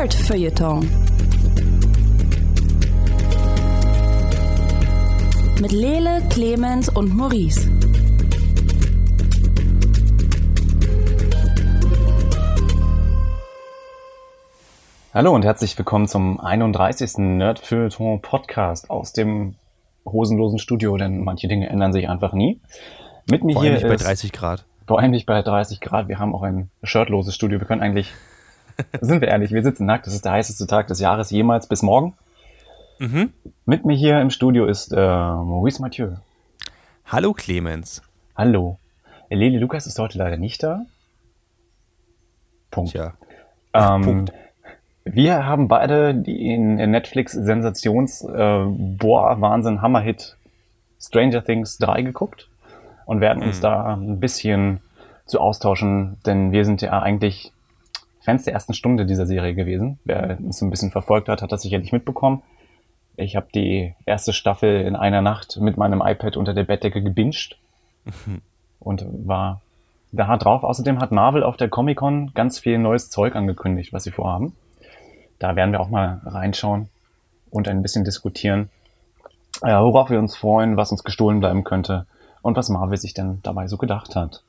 Nerd Feuilleton. Mit Lele, Clemens und Maurice. Hallo und herzlich willkommen zum 31. Nerd Feuilleton Podcast aus dem hosenlosen Studio, denn manche Dinge ändern sich einfach nie. Mit mir Vor hier allem nicht bei 30 Grad. Vor allem nicht bei 30 Grad. Wir haben auch ein shirtloses Studio. Wir können eigentlich, sind wir ehrlich, wir sitzen nackt. Das ist der heißeste Tag des Jahres jemals bis morgen. Mhm. Mit mir hier im Studio ist äh, Maurice Mathieu. Hallo Clemens. Hallo. Lili Lukas ist heute leider nicht da. Punkt. Tja. Ähm, Punkt. Wir haben beide den Netflix-Sensations- äh, Boah, Wahnsinn, Hammerhit Stranger Things 3 geguckt und werden uns mhm. da ein bisschen zu austauschen, denn wir sind ja eigentlich Fans der ersten Stunde dieser Serie gewesen. Wer uns so ein bisschen verfolgt hat, hat das sicherlich mitbekommen. Ich habe die erste Staffel in einer Nacht mit meinem iPad unter der Bettdecke gebinged mhm. und war da drauf. Außerdem hat Marvel auf der Comic-Con ganz viel neues Zeug angekündigt, was sie vorhaben. Da werden wir auch mal reinschauen und ein bisschen diskutieren, äh, worauf wir uns freuen, was uns gestohlen bleiben könnte und was Marvel sich denn dabei so gedacht hat.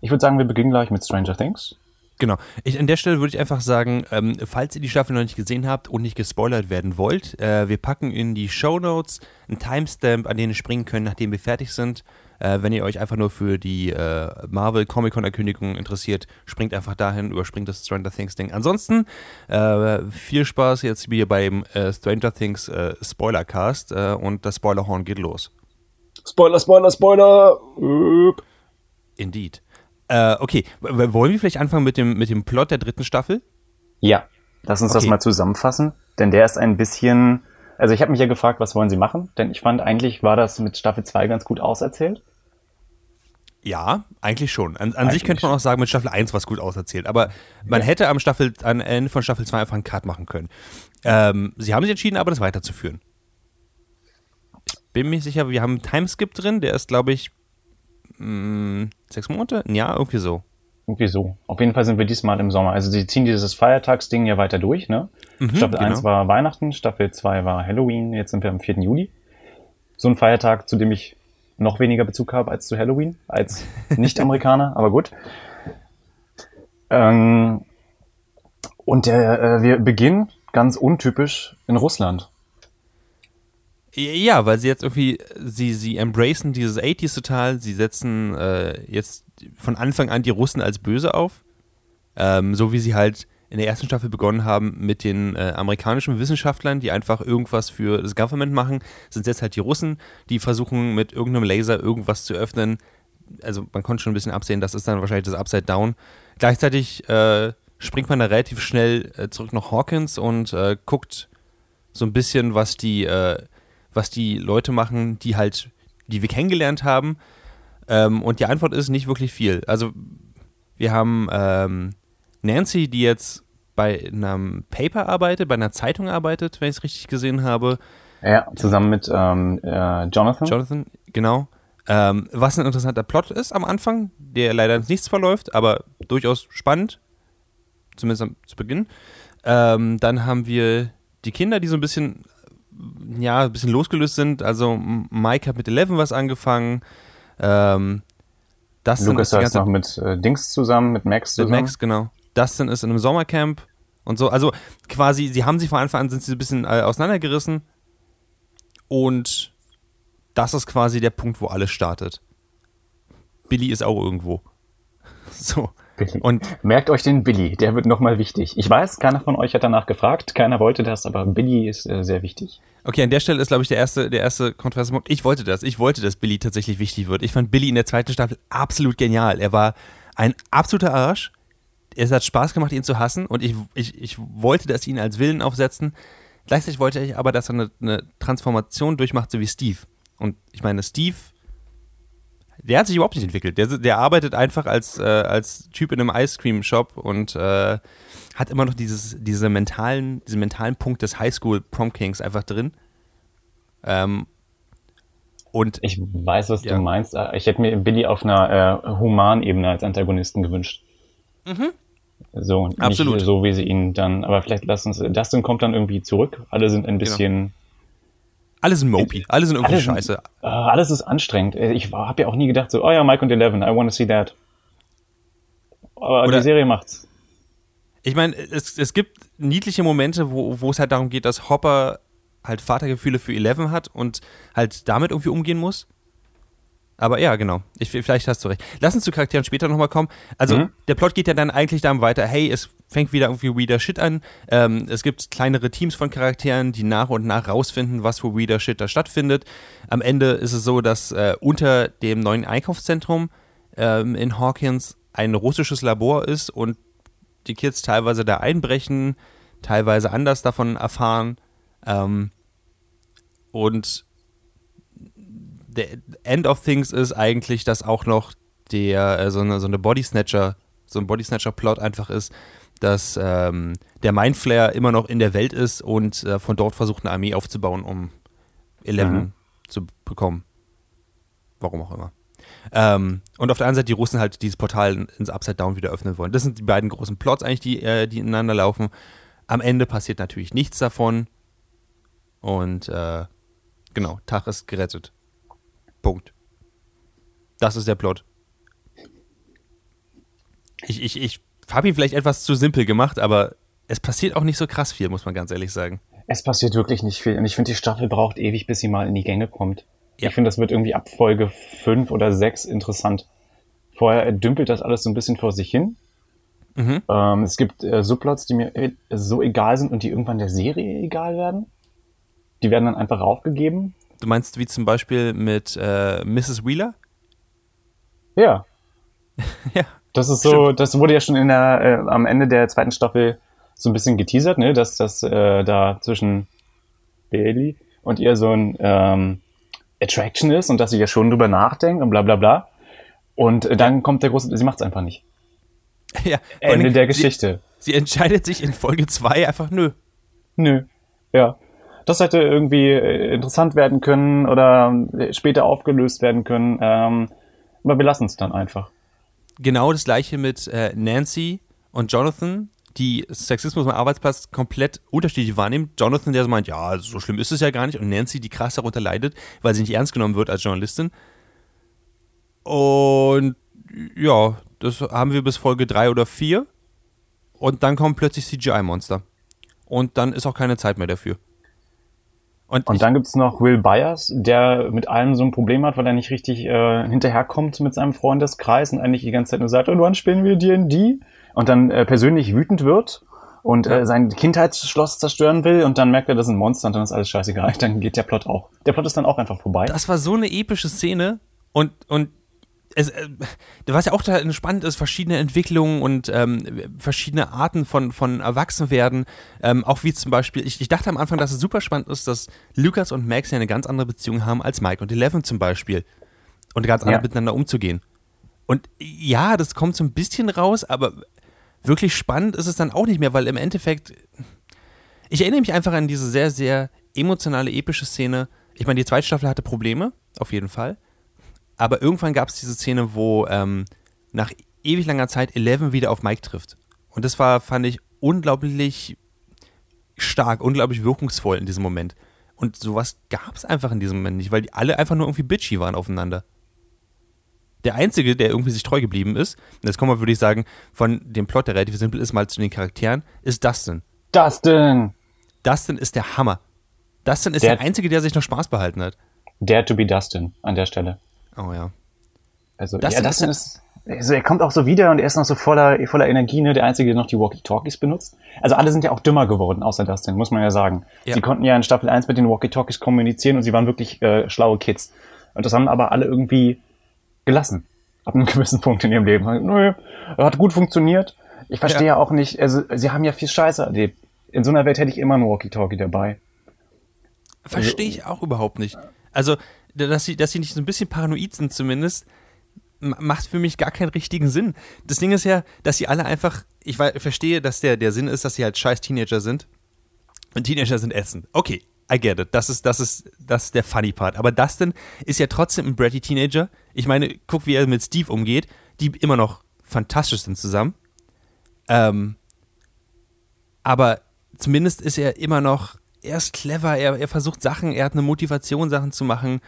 Ich würde sagen, wir beginnen gleich mit Stranger Things. Genau. Ich, an der Stelle würde ich einfach sagen, ähm, falls ihr die Staffel noch nicht gesehen habt und nicht gespoilert werden wollt, äh, wir packen in die Show Notes einen Timestamp, an den ihr springen könnt, nachdem wir fertig sind. Äh, wenn ihr euch einfach nur für die äh, Marvel Comic Con Ankündigung interessiert, springt einfach dahin, überspringt das Stranger Things Ding. Ansonsten äh, viel Spaß jetzt hier beim äh, Stranger Things äh, Spoilercast und das Spoilerhorn geht los. Spoiler, Spoiler, Spoiler. Indeed. Äh, okay, wollen wir vielleicht anfangen mit dem, mit dem Plot der dritten Staffel? Ja, lass uns okay. das mal zusammenfassen, denn der ist ein bisschen, also ich habe mich ja gefragt, was wollen sie machen, denn ich fand eigentlich war das mit Staffel 2 ganz gut auserzählt. Ja, eigentlich schon. An, an sich könnte man auch sagen, mit Staffel 1 was gut auserzählt. Aber man ja. hätte am, Staffel, am Ende von Staffel 2 einfach einen Cut machen können. Ähm, sie haben sich entschieden, aber das weiterzuführen. Ich bin mir sicher, wir haben einen Timeskip drin, der ist, glaube ich, mh, hm, sechs Monate? Ja, irgendwie so. Irgendwie so. Auf jeden Fall sind wir diesmal im Sommer. Also sie ziehen dieses Feiertagsding ja weiter durch, ne? Mhm, Staffel genau. 1 war Weihnachten, Staffel 2 war Halloween, jetzt sind wir am 4. Juli. So ein Feiertag, zu dem ich noch weniger Bezug habe als zu Halloween, als Nicht-Amerikaner, aber gut. Ähm, und der, äh, wir beginnen ganz untypisch in Russland. Ja, weil sie jetzt irgendwie, sie, sie embracen dieses 80s total, sie setzen äh, jetzt von Anfang an die Russen als böse auf. Ähm, so wie sie halt in der ersten Staffel begonnen haben mit den äh, amerikanischen Wissenschaftlern, die einfach irgendwas für das Government machen, sind jetzt halt die Russen, die versuchen mit irgendeinem Laser irgendwas zu öffnen. Also man konnte schon ein bisschen absehen, das ist dann wahrscheinlich das Upside Down. Gleichzeitig äh, springt man da relativ schnell äh, zurück nach Hawkins und äh, guckt so ein bisschen, was die äh, was die Leute machen, die halt, die wir kennengelernt haben. Ähm, und die Antwort ist nicht wirklich viel. Also wir haben ähm, Nancy, die jetzt bei einem Paper arbeitet, bei einer Zeitung arbeitet, wenn ich es richtig gesehen habe. Ja, zusammen mit ähm, äh, Jonathan. Jonathan, genau. Ähm, was ein interessanter Plot ist am Anfang, der leider ins Nichts verläuft, aber durchaus spannend, zumindest am, zu Beginn. Ähm, dann haben wir die Kinder, die so ein bisschen ja, ein bisschen losgelöst sind. Also Mike hat mit Eleven was angefangen. Ähm, Dustin Lukas ist noch mit äh, Dings zusammen, mit Max zusammen. Mit Max, genau. Dustin ist in einem Sommercamp und so. Also quasi, sie haben sich von Anfang an sind sie ein bisschen äh, auseinandergerissen. Und das ist quasi der Punkt, wo alles startet. Billy ist auch irgendwo. So. Billy. Und merkt euch den Billy, der wird nochmal wichtig. Ich weiß, keiner von euch hat danach gefragt, keiner wollte das, aber Billy ist äh, sehr wichtig. Okay, an der Stelle ist, glaube ich, der erste, der erste Kontroverse Ich wollte das. Ich wollte, dass Billy tatsächlich wichtig wird. Ich fand Billy in der zweiten Staffel absolut genial. Er war ein absoluter Arsch. Es hat Spaß gemacht, ihn zu hassen und ich, ich, ich wollte, dass sie ihn als Willen aufsetzen. Gleichzeitig wollte ich aber, dass er eine, eine Transformation durchmacht, so wie Steve. Und ich meine, Steve der hat sich überhaupt nicht entwickelt. Der, der arbeitet einfach als, äh, als Typ in einem Ice Cream Shop und äh, hat immer noch dieses, diese mentalen, diesen mentalen Punkt des Highschool Prom Kings einfach drin. Ähm, und ich weiß, was ja. du meinst. Ich hätte mir Billy auf einer äh, humanen Ebene als Antagonisten gewünscht. Mhm. So, Absolut. nicht so, wie sie ihn dann, aber vielleicht lassen sie, Dustin kommt dann irgendwie zurück. Alle sind ein bisschen, Alle sind mopey, alle sind irgendwie Alle sind- scheiße. äh, alles ist anstrengend. Ich habe ja auch nie gedacht so, oh ja, Mike und Eleven, I wanna see that. Aber Oder- die Serie macht's. Ich meine, es, es gibt niedliche Momente, wo, wo es halt darum geht, dass Hopper halt Vatergefühle für Eleven hat und halt damit irgendwie umgehen muss. Aber ja, genau. Ich, vielleicht hast du recht. Lass uns zu Charakteren später nochmal kommen. Also, Mhm. der Plot geht ja dann eigentlich dann weiter. Hey, es fängt wieder irgendwie Weirder Shit an. Ähm, es gibt kleinere Teams von Charakteren, die nach und nach rausfinden, was für Weirder Shit da stattfindet. Am Ende ist es so, dass äh, unter dem neuen Einkaufszentrum ähm, in Hawkins ein russisches Labor ist und die Kids teilweise da einbrechen, teilweise anders davon erfahren. Ähm, und der End of Things ist eigentlich, dass auch noch der, äh, so eine, so eine Body Snatcher, so ein Body Snatcher-Plot einfach ist, dass ähm, der Mindflayer immer noch in der Welt ist und äh, von dort versucht, eine Armee aufzubauen, um Eleven Mhm. zu bekommen. Warum auch immer. Ähm, und auf der anderen Seite die Russen halt dieses Portal ins Upside Down wieder öffnen wollen. Das sind die beiden großen Plots eigentlich, die, äh, die ineinander laufen. Am Ende passiert natürlich nichts davon. Und äh, genau, Tag ist gerettet. Punkt. Das ist der Plot. Ich, ich, ich ihn vielleicht etwas zu simpel gemacht, aber es passiert auch nicht so krass viel, muss man ganz ehrlich sagen. Es passiert wirklich nicht viel. Und ich finde, die Staffel braucht ewig, bis sie mal in die Gänge kommt. Ja. Ich finde, das wird irgendwie ab Folge fünf oder sechs interessant. Vorher dümpelt das alles so ein bisschen vor sich hin. Mhm. Ähm, es gibt äh, Subplots, die mir äh, so egal sind und die irgendwann der Serie egal werden. Die werden dann einfach raufgegeben. Du meinst wie zum Beispiel mit äh, Mrs. Wheeler? Ja. Ja. Das ist so, das wurde ja schon in der, äh, am Ende der zweiten Staffel so ein bisschen geteasert, ne, dass das äh, da zwischen Bailey und ihr so ein ähm, Attraction ist und dass sie ja schon drüber nachdenkt und bla bla bla. Und äh, dann kommt der große, sie macht's einfach nicht. ja. Ende der Geschichte. Sie, sie entscheidet sich in Folge 2 einfach, nö. Nö. Ja. Das hätte irgendwie äh, interessant werden können oder äh, später aufgelöst werden können. Ähm, aber wir lassen es dann einfach. Genau das gleiche mit äh, Nancy und Jonathan, die Sexismus am Arbeitsplatz komplett unterschiedlich wahrnehmen. Jonathan, der so meint, ja, so schlimm ist es ja gar nicht. Und Nancy, die krass darunter leidet, weil sie nicht ernst genommen wird als Journalistin. Und ja, das haben wir bis Folge 3 oder 4. Und dann kommt plötzlich CGI-Monster. Und dann ist auch keine Zeit mehr dafür. Und, Und dann gibt's noch Will Byers, der mit allem so ein Problem hat, weil er nicht richtig äh, hinterherkommt mit seinem Freundeskreis und eigentlich die ganze Zeit nur sagt, und wann spielen wir D&D? Und dann äh, persönlich wütend wird und äh, sein Kindheitsschloss zerstören will und dann merkt er, das ist ein Monster und dann ist alles scheißegal. Dann geht der Plot auch. Der Plot ist dann auch einfach vorbei. das war so eine epische Szene und, und es, äh, was ja auch spannend ist, verschiedene Entwicklungen und ähm, verschiedene Arten von, von Erwachsenwerden. Ähm, auch wie zum Beispiel, ich, ich dachte am Anfang, dass es super spannend ist, dass Lukas und Max ja eine ganz andere Beziehung haben als Mike und Eleven zum Beispiel. Und ganz anders Ja. miteinander umzugehen. Und ja, das kommt so ein bisschen raus, aber wirklich spannend ist es dann auch nicht mehr, weil im Endeffekt, ich erinnere mich einfach an diese sehr, sehr emotionale, epische Szene. Ich meine, die zweite Staffel hatte Probleme, auf jeden Fall. Aber irgendwann gab es diese Szene, wo ähm, nach ewig langer Zeit Eleven wieder auf Mike trifft. Und das war, fand ich, unglaublich stark, unglaublich wirkungsvoll in diesem Moment. Und sowas gab es einfach in diesem Moment nicht, weil die alle einfach nur irgendwie bitchy waren aufeinander. Der Einzige, der irgendwie sich treu geblieben ist, und jetzt kommen wir, würde ich sagen, von dem Plot, der relativ simpel ist, mal zu den Charakteren, ist Dustin. Dustin! Dustin ist der Hammer. Dustin ist Der- der, Einzige, der sich noch Spaß behalten hat. Dare to be Dustin an der Stelle. Oh ja. Also, Dustin ja, Dustin ist, also er kommt auch so wieder und er ist noch so voller, voller Energie, ne? Der Einzige, der noch die Walkie-Talkies benutzt. Also alle sind ja auch dümmer geworden, außer Dustin, muss man ja sagen. Ja. Sie konnten ja in Staffel 1 mit den Walkie-Talkies kommunizieren und sie waren wirklich äh, schlaue Kids. Und das haben aber alle irgendwie gelassen. Ab einem gewissen Punkt in ihrem Leben. Nö, hat gut funktioniert. Ich verstehe ja. auch nicht, also sie haben ja viel Scheiße erlebt. In so einer Welt hätte ich immer ein Walkie-Talkie dabei. Verstehe ich auch überhaupt nicht. Also, dass sie, dass sie nicht so ein bisschen paranoid sind zumindest, macht für mich gar keinen richtigen Sinn. Das Ding ist ja, dass sie alle einfach, ich verstehe, dass der, der Sinn ist, dass sie halt scheiß Teenager sind. Und Teenager sind ätzend. Okay, I get it. Das ist, das ist, das ist der funny Part. Aber Dustin ist ja trotzdem ein bratty Teenager. Ich meine, guck, wie er mit Steve umgeht, die immer noch fantastisch sind zusammen. Ähm, aber zumindest ist er immer noch, er ist clever, er, er versucht Sachen, er hat eine Motivation, Sachen zu machen.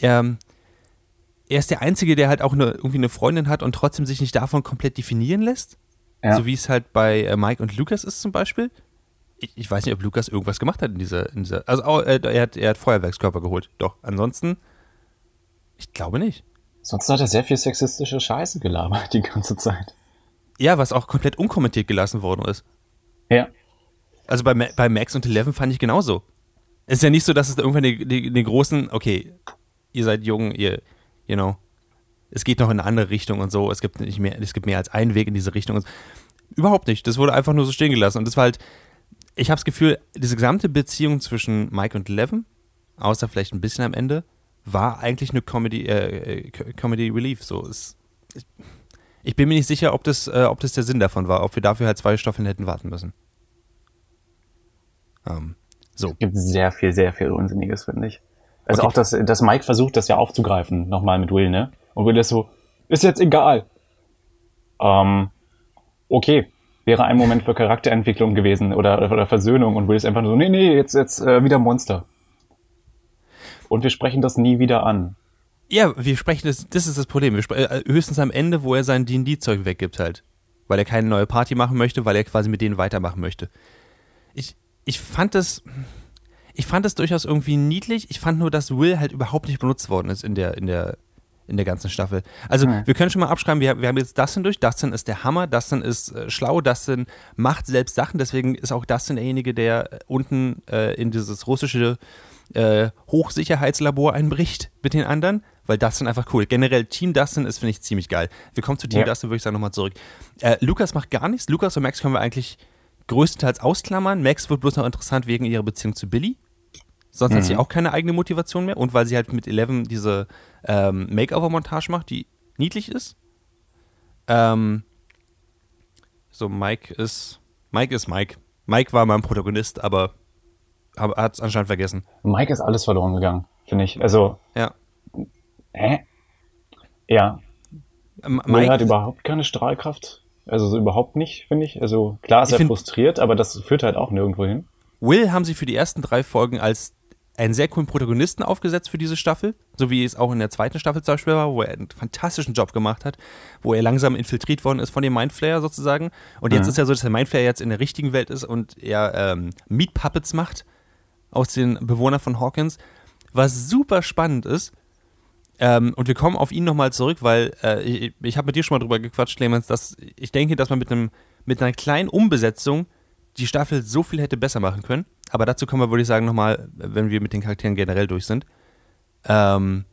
Er, er ist der Einzige, der halt auch eine, irgendwie eine Freundin hat und trotzdem sich nicht davon komplett definieren lässt. Ja. So wie es halt bei äh, Mike und Lukas ist zum Beispiel. Ich, ich weiß nicht, ob Lukas irgendwas gemacht hat in dieser, in dieser also oh, er, hat, er hat Feuerwerkskörper geholt. Doch, ansonsten, ich glaube nicht. Sonst hat er sehr viel sexistische Scheiße gelabert die ganze Zeit. Ja, was auch komplett unkommentiert gelassen worden ist. Ja. Also bei, bei Max und Eleven fand ich genauso. Es ist ja nicht so, dass es da irgendwann den die, die großen, okay, ihr seid jung, ihr, you know, es geht noch in eine andere Richtung und so, es gibt nicht mehr, es gibt mehr als einen Weg in diese Richtung. Überhaupt nicht. Das wurde einfach nur so stehen gelassen. Und das war halt, ich habe das Gefühl, diese gesamte Beziehung zwischen Mike und Eleven, außer vielleicht ein bisschen am Ende, war eigentlich eine Comedy, äh, äh, Comedy Relief. So, es, ich, bin mir nicht sicher, ob das, äh, ob das der Sinn davon war, ob wir dafür halt zwei Staffeln hätten warten müssen. Ähm, so. Gibt sehr viel, sehr viel Unsinniges, finde ich. Also Okay. auch, dass, dass Mike versucht, das ja aufzugreifen, nochmal mit Will, ne? Und Will ist so, ist jetzt egal. Ähm, okay. Wäre ein Moment für Charakterentwicklung gewesen oder, oder Versöhnung und Will ist einfach nur so, nee, nee, jetzt, jetzt äh, wieder Monster. Und wir sprechen das nie wieder an. Ja, wir sprechen das, das ist das Problem. Wir spre- äh, höchstens am Ende, wo er sein D&D-Zeug weggibt halt. Weil er keine neue Party machen möchte, weil er quasi mit denen weitermachen möchte. Ich, ich fand das, ich fand das durchaus irgendwie niedlich. Ich fand nur, dass Will halt überhaupt nicht benutzt worden ist in der, in der, in der ganzen Staffel. Also Hm. wir können schon mal abschreiben, wir, wir haben jetzt Dustin durch. Dustin ist der Hammer, Dustin ist äh, schlau, Dustin macht selbst Sachen. Deswegen ist auch Dustin derjenige, der äh, unten äh, in dieses russische äh, Hochsicherheitslabor einbricht mit den anderen, weil Dustin einfach cool. Generell Team Dustin ist, finde ich, ziemlich geil. Wir kommen zu Team Ja. Dustin, würde ich sagen, nochmal zurück. Äh, Lukas macht gar nichts. Lukas und Max können wir eigentlich größtenteils ausklammern. Max wird bloß noch interessant wegen ihrer Beziehung zu Billy. Sonst hat sie auch keine eigene Motivation mehr. Und weil sie halt mit Eleven diese ähm, Makeover-Montage macht, die niedlich ist. Ähm, so, Mike ist. Mike ist Mike. Mike war mein Protagonist, aber hat es anscheinend vergessen. Mike ist alles verloren gegangen, finde ich. Also, Ja. hä? Ja, Ähm, Will Mike, hat überhaupt keine Strahlkraft. Also so überhaupt nicht, finde ich. Also klar ist Ich er frustriert, aber das führt halt auch nirgendwo hin. Will haben sie für die ersten drei Folgen als einen sehr coolen Protagonisten aufgesetzt für diese Staffel, so wie es auch in der zweiten Staffel zum Beispiel war, wo er einen fantastischen Job gemacht hat, wo er langsam infiltriert worden ist von dem Mindflayer sozusagen. Und jetzt Mhm. ist ja so, dass der Mindflayer jetzt in der richtigen Welt ist und er ähm, Meat Puppets macht aus den Bewohnern von Hawkins, was super spannend ist. Ähm, und wir kommen auf ihn nochmal zurück, weil äh, ich, ich habe mit dir schon mal drüber gequatscht, Clemens, dass ich denke, dass man mit, einem, mit einer kleinen Umbesetzung die Staffel so viel hätte besser machen können. Aber dazu kommen wir, würde ich sagen, nochmal, wenn wir mit den Charakteren generell durch sind. Ähm,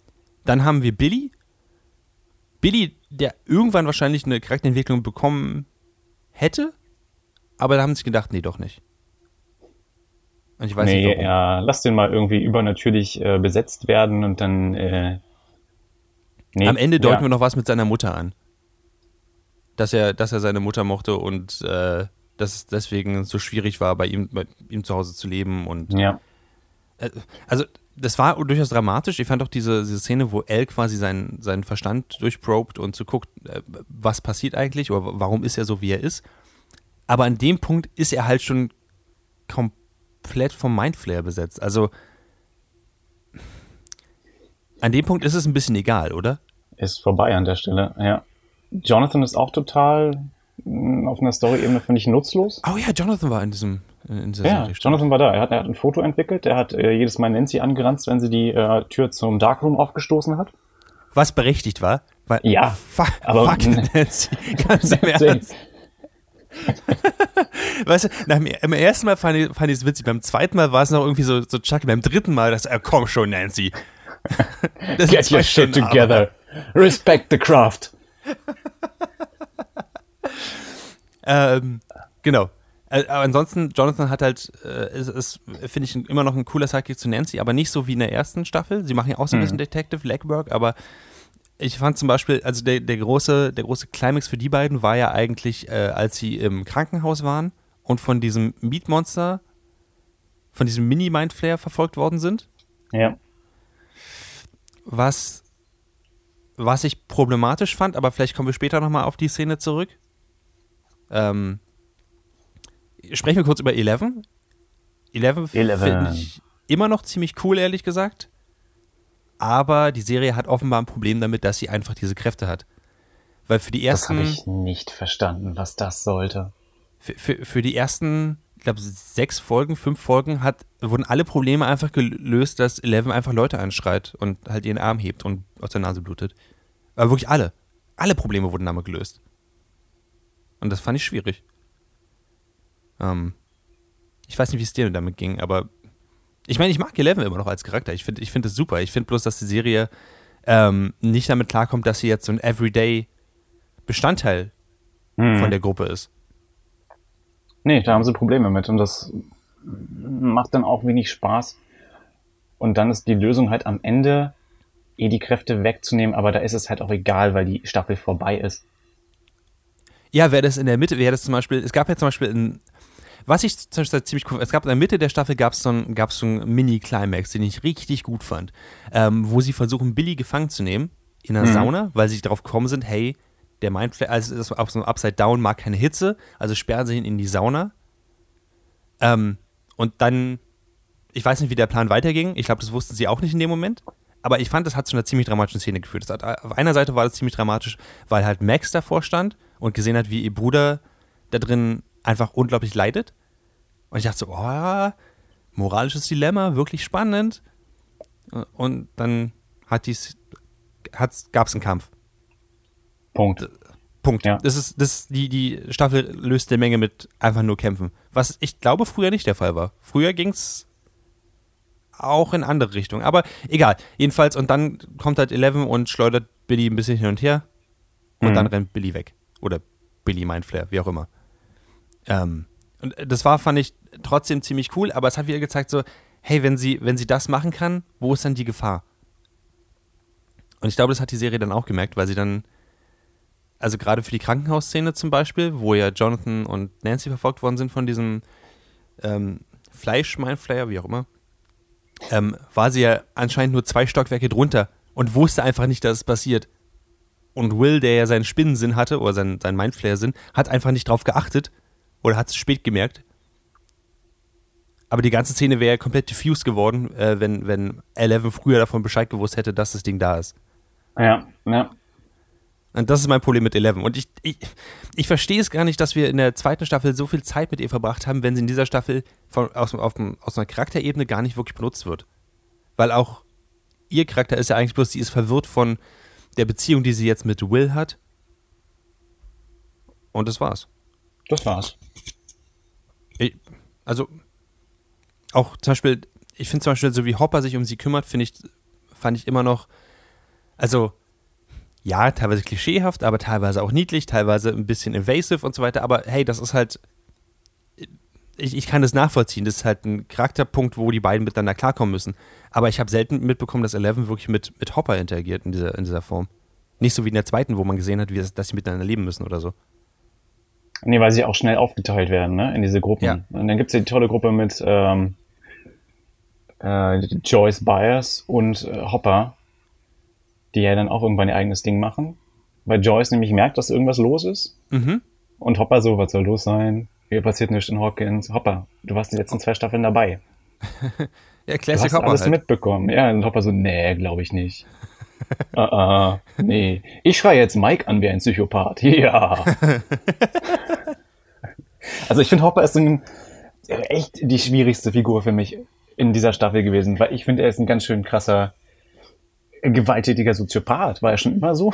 dann haben wir Billy. Billy, der irgendwann wahrscheinlich eine Charakterentwicklung bekommen hätte, aber da haben sie sich gedacht, nee, doch nicht. Und ich weiß nee, nicht warum. ja, lass den mal irgendwie übernatürlich äh, besetzt werden und dann. Äh, nee, Am Ende deuten ja. wir noch was mit seiner Mutter an. Dass er, dass er seine Mutter mochte und äh, dass es deswegen so schwierig war, bei ihm, bei ihm zu Hause zu leben. Und Ja, äh, also das war durchaus dramatisch. Ich fand auch diese, diese Szene, wo Elle quasi seinen, seinen Verstand durchprobt und zu guckt, äh, was passiert eigentlich oder warum ist er so, wie er ist. Aber an dem Punkt ist er halt schon komplett vom Mindflayer besetzt. Also an dem Punkt ist es ein bisschen egal, oder? ist vorbei an der Stelle. Ja. Jonathan ist auch total auf einer Story-Ebene, finde ich, nutzlos. Oh ja, Jonathan war in diesem in dieser Ja, Serie. Jonathan war da. Er hat, er hat ein Foto entwickelt. Er hat äh, jedes Mal Nancy angeranzt, wenn sie die äh, Tür zum Darkroom aufgestoßen hat. Was berechtigt war. Weil, Ja, fuck, aber- fuck Nancy, ganz im Ernst. Weißt du, nach dem, im ersten Mal fand ich, fand ich es witzig, beim zweiten Mal war es noch irgendwie so, so Chucky, beim dritten Mal, dass er, komm schon, Nancy. Das Get your shit together. Respect the craft. Ähm, genau. Äh, aber ansonsten, Jonathan hat halt, äh, ist, ist finde ich, immer noch ein cooler Sidekick zu Nancy, aber nicht so wie in der ersten Staffel. Sie machen ja auch so ein Mhm. bisschen Detective Legwork, aber ich fand zum Beispiel, also der, der, große, der große Climax für die beiden war ja eigentlich, äh, als sie im Krankenhaus waren und von diesem Meat Monster, von diesem Mini-Mindflayer verfolgt worden sind. Ja. Was, was ich problematisch fand, aber vielleicht kommen wir später nochmal auf die Szene zurück. Ähm, sprechen wir kurz über Eleven. Eleven, Eleven. finde ich immer noch ziemlich cool, ehrlich gesagt. Aber die Serie hat offenbar ein Problem damit, dass sie einfach diese Kräfte hat. Weil für die Das ersten, habe ich nicht verstanden, was das sollte. für, für, für die ersten, ich glaube, sechs Folgen, fünf Folgen hat, wurden alle Probleme einfach gelöst, dass Eleven einfach Leute anschreit und halt ihren Arm hebt und aus der Nase blutet. Aber wirklich alle. Alle Probleme wurden damit gelöst. Und das fand ich schwierig. Ähm, ich weiß nicht, wie es dir damit ging, aber ich meine, ich mag Eleven immer noch als Charakter. Ich finde ich find das super. Ich finde bloß, dass die Serie ähm, nicht damit klarkommt, dass sie jetzt so ein Everyday Bestandteil Hm. von der Gruppe ist. Nee, da haben sie Probleme mit und das macht dann auch wenig Spaß. Und dann ist die Lösung halt am Ende, eh die Kräfte wegzunehmen, aber da ist es halt auch egal, weil die Staffel vorbei ist. Ja, wäre das in der Mitte, wäre das zum Beispiel, es gab ja zum Beispiel ein, was ich zum Beispiel ziemlich cool, es gab in der Mitte der Staffel gab es so einen, gab's so einen Mini-Climax, den ich richtig gut fand, ähm, wo sie versuchen, Billy gefangen zu nehmen in einer Mhm. Sauna, weil sie darauf gekommen sind, hey, der Mindflayer, also das auf so einem Upside Down mag keine Hitze, also sperren sie ihn in die Sauna. Ähm, und dann, ich weiß nicht, wie der Plan weiterging, ich glaube, das wussten sie auch nicht in dem Moment, aber ich fand, das hat zu einer ziemlich dramatischen Szene geführt. Hat, auf einer Seite war das ziemlich dramatisch, weil halt Max davor stand und gesehen hat, wie ihr Bruder da drin einfach unglaublich leidet. Und ich dachte so, oh, moralisches Dilemma, wirklich spannend. Und dann hat dies, gab es einen Kampf. Punkt. Punkt. Ja. Das ist, das die, die Staffel löst eine Menge mit einfach nur kämpfen. Was ich glaube früher nicht der Fall war. Früher ging es auch in andere Richtungen. Aber egal. Jedenfalls, und dann kommt halt Eleven und schleudert Billy ein bisschen hin und her. Und Mhm. dann rennt Billy weg. Oder Billy Mindflare, wie auch immer. Ähm, und das war, fand ich, trotzdem ziemlich cool, aber es hat wieder gezeigt, so, hey, wenn sie, wenn sie das machen kann, wo ist dann die Gefahr? Und ich glaube, das hat die Serie dann auch gemerkt, weil sie dann, also gerade für die Krankenhausszene zum Beispiel, wo ja Jonathan und Nancy verfolgt worden sind von diesem ähm, Fleisch-Mindflayer, wie auch immer, ähm, war sie ja anscheinend nur zwei Stockwerke drunter und wusste einfach nicht, dass es passiert. Und Will, der ja seinen Spinnensinn hatte, oder seinen, seinen Mindflayer-Sinn, hat einfach nicht drauf geachtet oder hat es spät gemerkt. Aber die ganze Szene wäre ja komplett diffused geworden, äh, wenn, wenn Eleven früher davon Bescheid gewusst hätte, dass das Ding da ist. Ja, ja. Und das ist mein Problem mit Eleven. Und ich, ich, ich verstehe es gar nicht, dass wir in der zweiten Staffel so viel Zeit mit ihr verbracht haben, wenn sie in dieser Staffel von, aus, auf, aus einer Charakterebene gar nicht wirklich benutzt wird. Weil auch ihr Charakter ist ja eigentlich bloß, sie ist verwirrt von der Beziehung, die sie jetzt mit Will hat. Und das war's. Das war's. Ich, also, auch zum Beispiel, ich finde zum Beispiel, so wie Hopper sich um sie kümmert, finde ich, fand ich immer noch, also, ja, teilweise klischeehaft, aber teilweise auch niedlich, teilweise ein bisschen evasive und so weiter, aber hey, das ist halt, ich, ich kann das nachvollziehen, das ist halt ein Charakterpunkt, wo die beiden miteinander klarkommen müssen. Aber ich habe selten mitbekommen, dass Eleven wirklich mit, mit Hopper interagiert in dieser, in dieser Form. Nicht so wie in der zweiten, wo man gesehen hat, wie es, dass sie miteinander leben müssen oder so. Nee, weil sie auch schnell aufgeteilt werden, ne, in diese Gruppen. Ja. Und dann gibt's ja die tolle Gruppe mit ähm, äh, Joyce Byers und äh, Hopper, die ja dann auch irgendwann ihr eigenes Ding machen. Weil Joyce nämlich merkt, dass irgendwas los ist. Mhm. Und Hopper so, was soll los sein? Hier passiert nichts in Hawkins. Hopper, du warst die letzten zwei Staffeln dabei. Ja, Du Classic hast Hopper alles halt. mitbekommen. Ja, und Hopper so, nee, glaube ich nicht. Ah, ah, nee. Ich schreie jetzt Mike an wie ein Psychopath. Ja. also ich finde Hopper ist so ein, echt die schwierigste Figur für mich in dieser Staffel gewesen, weil ich finde, er ist ein ganz schön krasser, gewalttätiger Soziopath. War er schon immer so?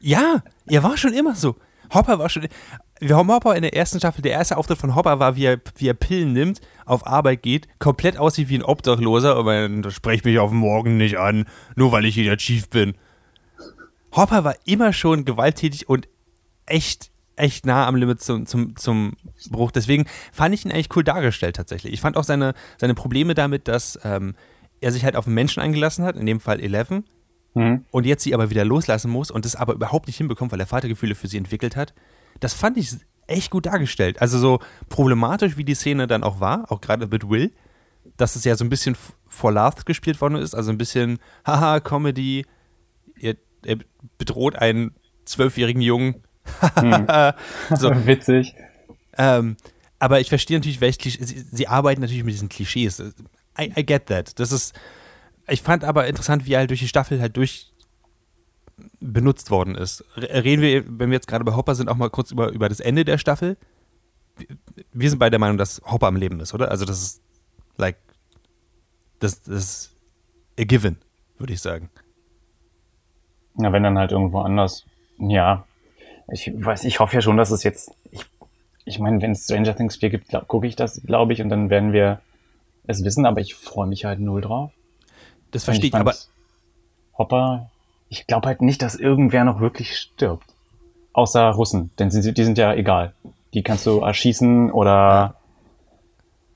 Ja, er war schon immer so. Hopper war schon. Wir haben Hopper in der ersten Staffel, der erste Auftritt von Hopper war, wie er, wie er Pillen nimmt, auf Arbeit geht, komplett aussieht wie ein Obdachloser, aber dann sprecht mich auf Morgen nicht an, nur weil ich hier der Chief bin. Hopper war immer schon gewalttätig und echt, echt nah am Limit zum, zum, zum Bruch. Deswegen fand ich ihn eigentlich cool dargestellt tatsächlich. Ich fand auch seine, seine Probleme damit, dass ähm, er sich halt auf einen Menschen eingelassen hat, in dem Fall Eleven, Mhm. und jetzt sie aber wieder loslassen muss und das aber überhaupt nicht hinbekommt, weil er Vatergefühle für sie entwickelt hat. Das fand ich echt gut dargestellt. Also so problematisch, wie die Szene dann auch war, auch gerade mit Will, dass es ja so ein bisschen for Laugh gespielt worden ist, also ein bisschen Haha, Comedy, er, er bedroht einen zwölfjährigen Jungen so, Witzig. ähm, aber ich verstehe natürlich, welche. Sie, sie arbeiten natürlich mit diesen Klischees. I, I get that. Das ist. Ich fand aber interessant, wie er halt durch die Staffel halt durch benutzt worden ist. Re- Reden wir, wenn wir jetzt gerade bei Hopper sind, auch mal kurz über, über das Ende der Staffel. Wir sind beide der Meinung, dass Hopper am Leben ist, oder? Also das ist like das, das ist a given, würde ich sagen. Ja, wenn dann halt irgendwo anders. Ja. Ich weiß, ich hoffe ja schon, dass es jetzt. Ich, ich meine, wenn es Stranger Things 4 gibt, gucke ich das, glaube ich, und dann werden wir es wissen, aber ich freue mich halt null drauf. Das verstehe ich, aber Hopper, ich glaube halt nicht, dass irgendwer noch wirklich stirbt. Außer Russen, denn sie, die sind ja egal. Die kannst du erschießen oder.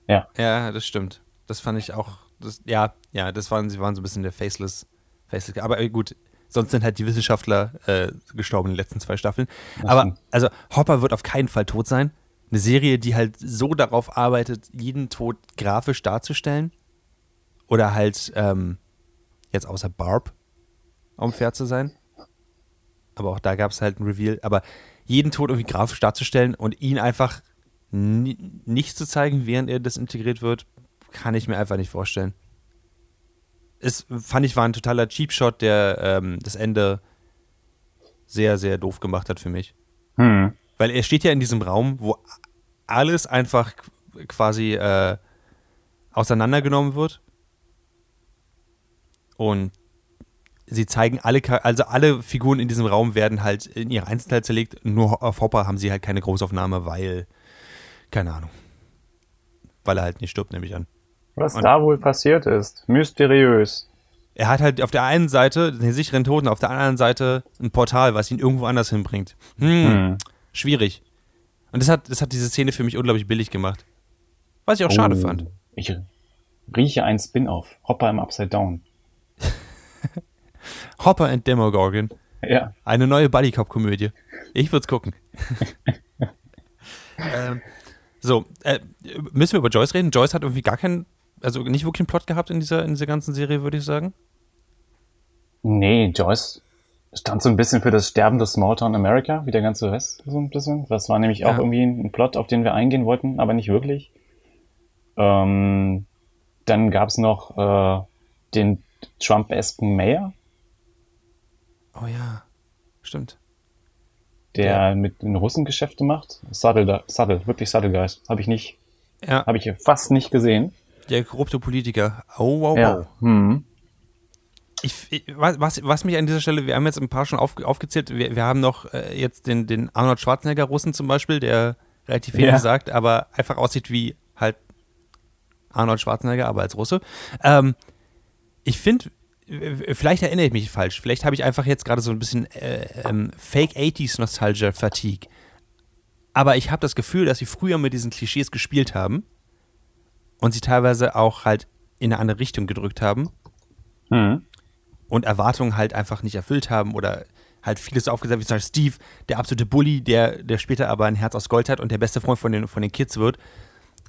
Ja. Ja, das stimmt. Das fand ich auch. Das, ja, ja, das waren, sie waren so ein bisschen der Faceless. Faceless aber gut, sonst sind halt die Wissenschaftler äh, gestorben in den letzten zwei Staffeln. Das aber, stimmt. also, Hopper wird auf keinen Fall tot sein. Eine Serie, die halt so darauf arbeitet, jeden Tod grafisch darzustellen. Oder halt, ähm, jetzt außer Barb, um fair zu sein. Aber auch da gab es halt ein Reveal. Aber jeden Tod irgendwie grafisch darzustellen und ihn einfach ni nicht zu zeigen, während er desintegriert wird, kann ich mir einfach nicht vorstellen. Es fand ich war ein totaler Cheap Shot, der ähm, das Ende sehr, sehr doof gemacht hat für mich. Hm. Weil er steht ja in diesem Raum, wo alles einfach qu- quasi äh, auseinandergenommen wird. Und sie zeigen alle, also alle Figuren in diesem Raum werden halt in ihre Einzelteile zerlegt. Nur auf Hopper haben sie halt keine Großaufnahme, weil, keine Ahnung. Weil er halt nicht stirbt, nehme ich an. Was Und- da wohl passiert ist. Mysteriös. Er hat halt auf der einen Seite den sicheren Toten, auf der anderen Seite ein Portal, was ihn irgendwo anders hinbringt. Hm, Hm. schwierig. Und das hat, das hat diese Szene für mich unglaublich billig gemacht. Was ich auch schade Oh, fand. Ich rieche einen Spin-off. Hopper im Upside Down. Hopper and Demogorgon. Ja. Eine neue Buddy-Cop-Komödie. Ich würde es gucken. ähm, so, äh, müssen wir über Joyce reden? Joyce hat irgendwie gar keinen, also nicht wirklich einen Plot gehabt in dieser, in dieser ganzen Serie, würde ich sagen. Nee, Joyce stand so ein bisschen für das Sterben des Smalltown America, wie der ganze Rest so ein bisschen. Das war nämlich auch Ja. irgendwie ein Plot, auf den wir eingehen wollten, aber nicht wirklich. Ähm, dann gab's noch äh, den Trump-esken Mayor, Oh ja, stimmt. der Ja. mit den Russen Geschäfte macht. Subtle, subtle wirklich guys. Habe ich nicht, Ja, habe ich fast nicht gesehen. der korrupte Politiker. Oh, wow, wow. Ja. Hm. Ich, ich, was, was- mich an dieser Stelle, wir haben jetzt ein paar schon auf, aufgezählt, wir, wir haben noch äh, jetzt den, den Arnold Schwarzenegger-Russen zum Beispiel, der relativ wenig Ja. sagt, aber einfach aussieht wie halt Arnold Schwarzenegger, aber als Russe. Ähm, ich finde, vielleicht erinnere ich mich falsch, vielleicht habe ich einfach jetzt gerade so ein bisschen äh, ähm, Fake 80s Nostalgia Fatigue. Aber ich habe das Gefühl, dass sie früher mit diesen Klischees gespielt haben und sie teilweise auch halt in eine andere Richtung gedrückt haben Hm. und Erwartungen halt einfach nicht erfüllt haben oder halt vieles so aufgesetzt, wie zum Beispiel Steve, der absolute Bully, der, der später aber ein Herz aus Gold hat und der beste Freund von den, von den Kids wird.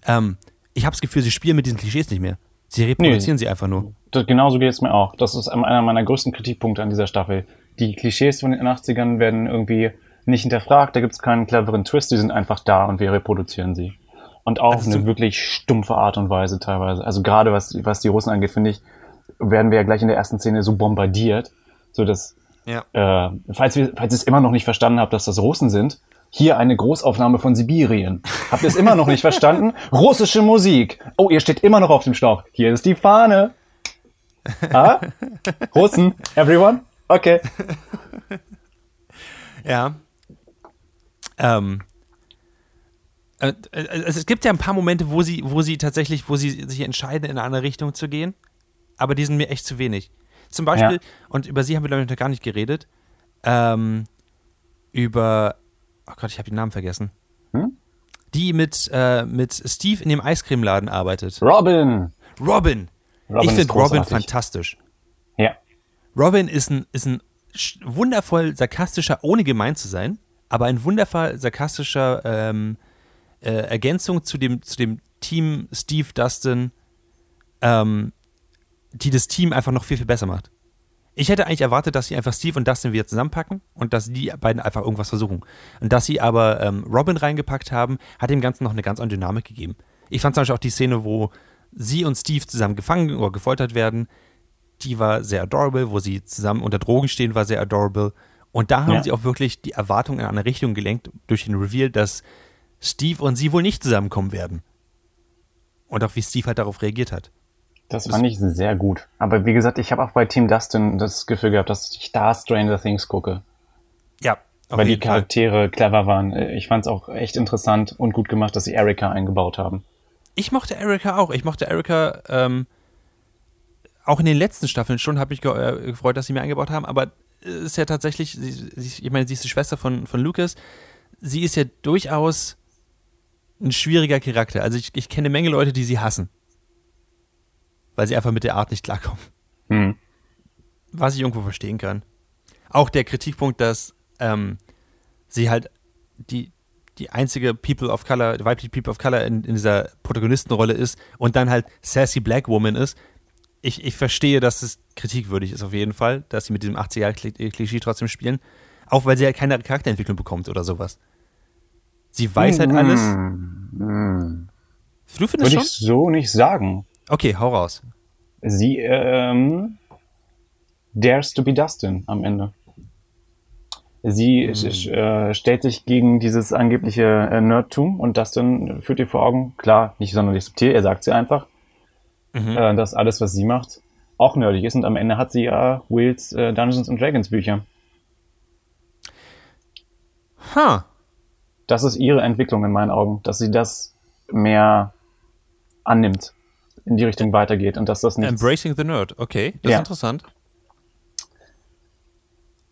Ähm, ich habe das Gefühl, sie spielen mit diesen Klischees nicht mehr. Sie reproduzieren sie einfach nur. Das, genauso geht es mir auch. Das ist einer meiner größten Kritikpunkte an dieser Staffel. Die Klischees von den 80ern werden irgendwie nicht hinterfragt, da gibt es keinen cleveren Twist, die sind einfach da und wir reproduzieren sie. Und auch Also eine wirklich stumpfe Art und Weise teilweise. Also gerade was, was die Russen angeht, finde ich, werden wir ja gleich in der ersten Szene so bombardiert, so dass Ja. äh, falls, wir, falls ihr es immer noch nicht verstanden habt, dass das Russen sind, hier eine Großaufnahme von Sibirien. Habt ihr es immer noch nicht verstanden? Russische Musik. Oh, ihr steht immer noch auf dem Schlauch. Hier ist die Fahne. Ah? Russen, everyone? Okay. Ja. Ähm. Äh, äh, es gibt ja ein paar Momente, wo sie, wo sie tatsächlich, wo sie sich entscheiden, in eine andere Richtung zu gehen. Aber die sind mir echt zu wenig. Zum Beispiel, Ja. und über sie haben wir, glaube ich, noch gar nicht geredet, ähm, über, oh Gott, ich habe den Namen vergessen. Hm? Die mit, äh, mit Steve in dem Eiscremeladen arbeitet. Robin. Robin. Robin ich finde Robin fantastisch. Ja. Robin ist ein, ist ein wundervoll sarkastischer, ohne gemein zu sein, aber ein wundervoll sarkastischer ähm, äh, Ergänzung zu dem, zu dem Team Steve Dustin, ähm, die das Team einfach noch viel, viel besser macht. Ich hätte eigentlich erwartet, dass sie einfach Steve und Dustin wieder zusammenpacken und dass die beiden einfach irgendwas versuchen. Und dass sie aber ähm, Robin reingepackt haben, hat dem Ganzen noch eine ganz andere Dynamik gegeben. Ich fand zum Beispiel auch die Szene, wo sie und Steve zusammen gefangen oder gefoltert werden, die war sehr adorable, wo sie zusammen unter Drogen stehen, war sehr adorable. Und da haben Ja. sie auch wirklich die Erwartungen in eine Richtung gelenkt durch den Reveal, dass Steve und sie wohl nicht zusammenkommen werden. Und auch wie Steve halt darauf reagiert hat. Das fand ich sehr gut. Aber wie gesagt, ich habe auch bei Team Dustin das Gefühl gehabt, dass ich da Stranger Things gucke. Ja, weil die jeden Fall. Charaktere clever waren. Ich fand es auch echt interessant und gut gemacht, dass sie Erika eingebaut haben. Ich mochte Erika auch. Ich mochte Erika ähm, auch in den letzten Staffeln schon, habe mich ge äh, gefreut, dass sie mir eingebaut haben, aber es ist ja tatsächlich, sie, sie, ich meine, sie ist die Schwester von, von Lucas. Sie ist ja durchaus ein schwieriger Charakter. Also ich, ich kenne eine Menge Leute, die sie hassen. Weil sie einfach mit der Art nicht klarkommen. Hm. Was ich irgendwo verstehen kann. Auch der Kritikpunkt, dass ähm, sie halt die, die einzige People of Color, weibliche People of Color in, in dieser Protagonistenrolle ist und dann halt sassy Black Woman ist. Ich, ich verstehe, dass es kritikwürdig ist auf jeden Fall, dass sie mit diesem 80er-Klischee trotzdem spielen. Auch weil sie halt keine Charakterentwicklung bekommt oder sowas. Sie weiß halt alles. Hm. Du findest Würde schon? ich so nicht sagen. Okay, hau raus. Sie ähm, dares to be Dustin am Ende. Sie äh, stellt sich gegen dieses angebliche äh, Nerdtum und Dustin führt ihr vor Augen, klar, nicht sonderlich subtil, er sagt sie einfach, äh, dass alles, was sie macht, auch nerdig ist und am Ende hat sie ja Wills äh, Dungeons and Dragons Bücher. Ha. Das ist ihre Entwicklung in meinen Augen, dass sie das mehr annimmt, in die Richtung weitergeht und dass das nicht Embracing the Nerd. Okay, das Ja. ist interessant.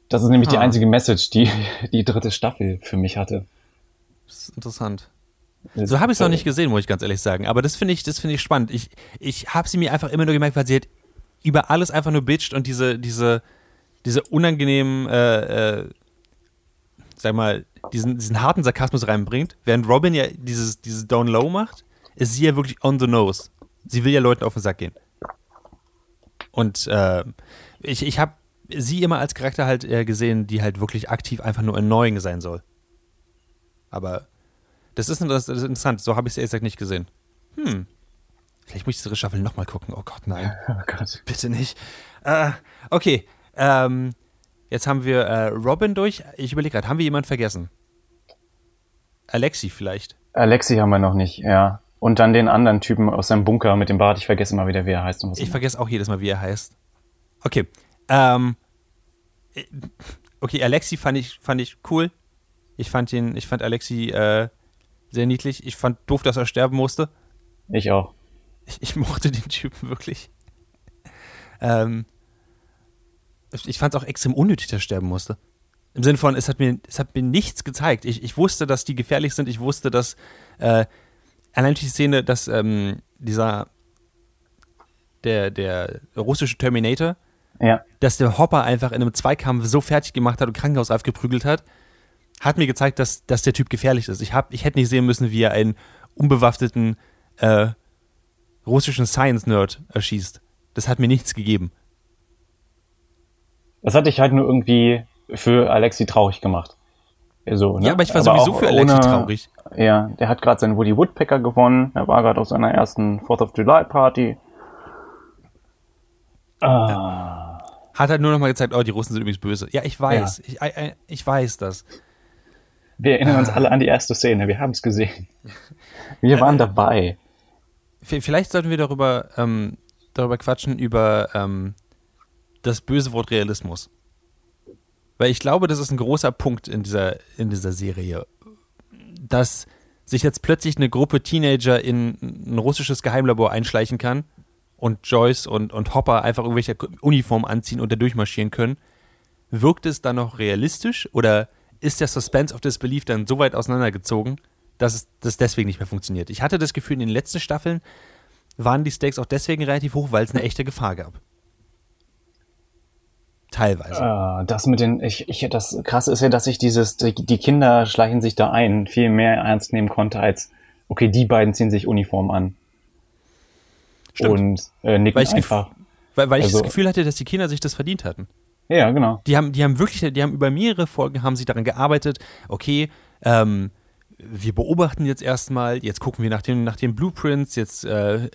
Das ist nämlich die Ah. einzige Message, die die dritte Staffel für mich hatte. Das ist interessant. So habe ich es noch nicht gesehen, muss ich ganz ehrlich sagen. Aber das finde ich, das finde ich spannend. Ich, ich habe sie mir einfach immer nur gemerkt, weil sie halt über alles einfach nur bitcht und diese, diese, diese unangenehmen, äh, äh, sag mal, diesen, diesen harten Sarkasmus reinbringt. Während Robin ja dieses, dieses Down Low macht, ist sie ja wirklich on the nose. Sie will ja Leuten auf den Sack gehen. Und äh, ich, ich habe sie immer als Charakter halt äh, gesehen, die halt wirklich aktiv einfach nur annoying sein soll. Aber das ist, das ist interessant. So habe ich es ehrlich gesagt nicht gesehen. Hm. Vielleicht muss ich diese Staffel nochmal gucken. Oh Gott, nein. Oh Gott. Bitte nicht. Äh, okay. Ähm, jetzt haben wir äh, Robin durch. Ich überlege gerade, haben wir jemanden vergessen? Alexi vielleicht. Alexi haben wir noch nicht, ja. Und dann den anderen Typen aus seinem Bunker mit dem Bart. Ich vergesse immer wieder, wie er heißt. Und was Ich er vergesse auch jedes Mal, wie er heißt. Okay. Ähm, äh, okay, Alexi fand ich, fand ich cool. Ich fand ihn, ich fand Alexi äh, sehr niedlich. Ich fand doof, dass er sterben musste. Ich auch. Ich, ich mochte den Typen wirklich. Ähm, ich fand es auch extrem unnötig, dass er sterben musste. Im Sinne von, es hat mir, es hat mir nichts gezeigt. Ich, ich wusste, dass die gefährlich sind. Ich wusste, dass äh, allein durch die Szene, dass ähm, dieser der, der russische Terminator, Ja. dass der Hopper einfach in einem Zweikampf so fertig gemacht hat und krankenhausreif geprügelt hat, hat mir gezeigt, dass, dass der Typ gefährlich ist. Ich, hab, ich hätte nicht sehen müssen, wie er einen unbewaffneten äh, russischen Science-Nerd erschießt. Das hat mir nichts gegeben. Das hat dich halt nur irgendwie für Alexi traurig gemacht. So, ne? Ja, aber ich war sowieso auch für Alexi ohne- traurig. Ja, der hat gerade seinen Woody Woodpecker gewonnen. Er war gerade auf seiner ersten Fourth of July Party. Ah, Hat halt nur noch mal gezeigt, oh, die Russen sind übrigens böse. Ja, ich weiß. Ich, ich, ich weiß das. wir erinnern uns alle an die erste Szene. Wir haben es gesehen. Wir waren dabei. V- Vielleicht sollten wir darüber, ähm, darüber quatschen, über ähm, das böse Wort Realismus. Weil ich glaube, das ist ein großer Punkt in dieser, in dieser Serie. Dass sich jetzt plötzlich eine Gruppe Teenager in ein russisches Geheimlabor einschleichen kann und Joyce und, und Hopper einfach irgendwelche Uniformen anziehen und da durchmarschieren können. Wirkt es dann noch realistisch oder ist der Suspense of Disbelief dann so weit auseinandergezogen, dass es das deswegen nicht mehr funktioniert? Ich hatte das Gefühl, in den letzten Staffeln waren die Stakes auch deswegen relativ hoch, weil es eine echte Gefahr gab. Teilweise. Äh, das mit den, ich, ich, das krasse ist ja, dass ich dieses, die, die Kinder schleichen sich da ein, viel mehr ernst nehmen konnte als, okay, die beiden ziehen sich Uniform an. Stimmt. Und äh, nicken Weil einfach. Weil, weil ich Also- das Gefühl hatte, dass die Kinder sich das verdient hatten. Ja, genau. Die haben, die haben wirklich, die haben über mehrere Folgen haben sie daran gearbeitet, okay, ähm, wir beobachten jetzt erstmal, jetzt gucken wir nach den, nach den Blueprints, jetzt äh,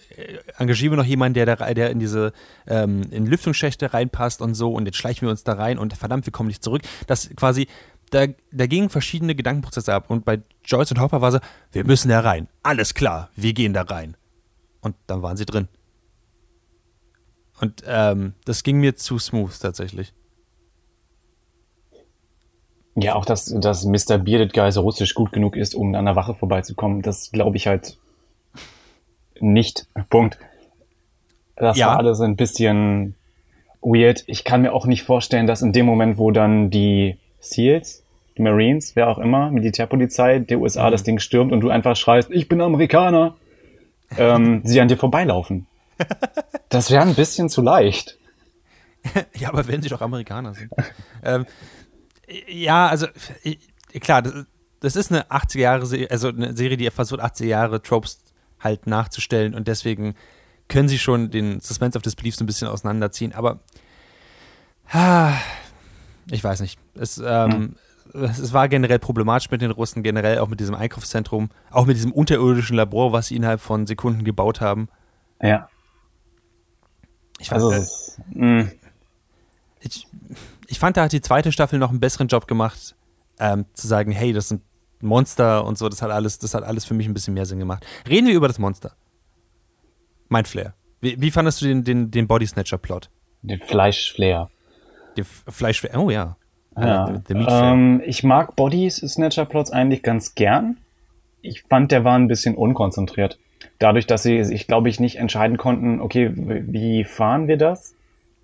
engagieren wir noch jemanden, der, da, der in diese ähm, in Lüftungsschächte reinpasst und so und jetzt schleichen wir uns da rein und verdammt, wir kommen nicht zurück. Das quasi, da, da gingen verschiedene Gedankenprozesse ab und bei Joyce und Hopper war so, wir müssen da rein. Alles klar, wir gehen da rein. Und dann waren sie drin. Und ähm, das ging mir zu smooth tatsächlich. Ja, auch dass, dass Mr. Bearded Guy so russisch gut genug ist, um an der Wache vorbeizukommen, das glaube ich halt nicht. Punkt. Das Ja. war alles ein bisschen weird. Ich kann mir auch nicht vorstellen, dass in dem Moment, wo dann die SEALs, die Marines, wer auch immer, Militärpolizei der USA das Ding stürmt und du einfach schreist, ich bin Amerikaner, ähm, sie an dir vorbeilaufen. Das wäre ein bisschen zu leicht. Ja, aber wenn sie doch Amerikaner sind. ähm, ja, also klar, das, das ist eine 80er Jahre Serie, also eine Serie, die versucht 80er Jahre Tropes halt nachzustellen und deswegen können sie schon den Suspense of Disbelief so ein bisschen auseinanderziehen, aber ah, ich weiß nicht. Es, ähm, es, es war generell problematisch mit den Russen, generell auch mit diesem Einkaufszentrum, auch mit diesem unterirdischen Labor, was sie innerhalb von Sekunden gebaut haben. Ja. Ich Also, äh, es ist, mh, ich, ich fand, da hat die zweite Staffel noch einen besseren Job gemacht, ähm, zu sagen, hey, das sind Monster und so, das hat alles, das hat alles für mich ein bisschen mehr Sinn gemacht. Reden wir über das Monster. Mein Flair. Wie, wie fandest du den, den, den Body Snatcher-Plot? den Fleischflair. Den F- Fleisch, oh ja. Ja. Äh, ähm, ich mag Body Snatcher Plots eigentlich ganz gern. Ich fand, der war ein bisschen unkonzentriert. Dadurch, dass sie sich, glaube ich, nicht entscheiden konnten, okay, wie fahren wir das?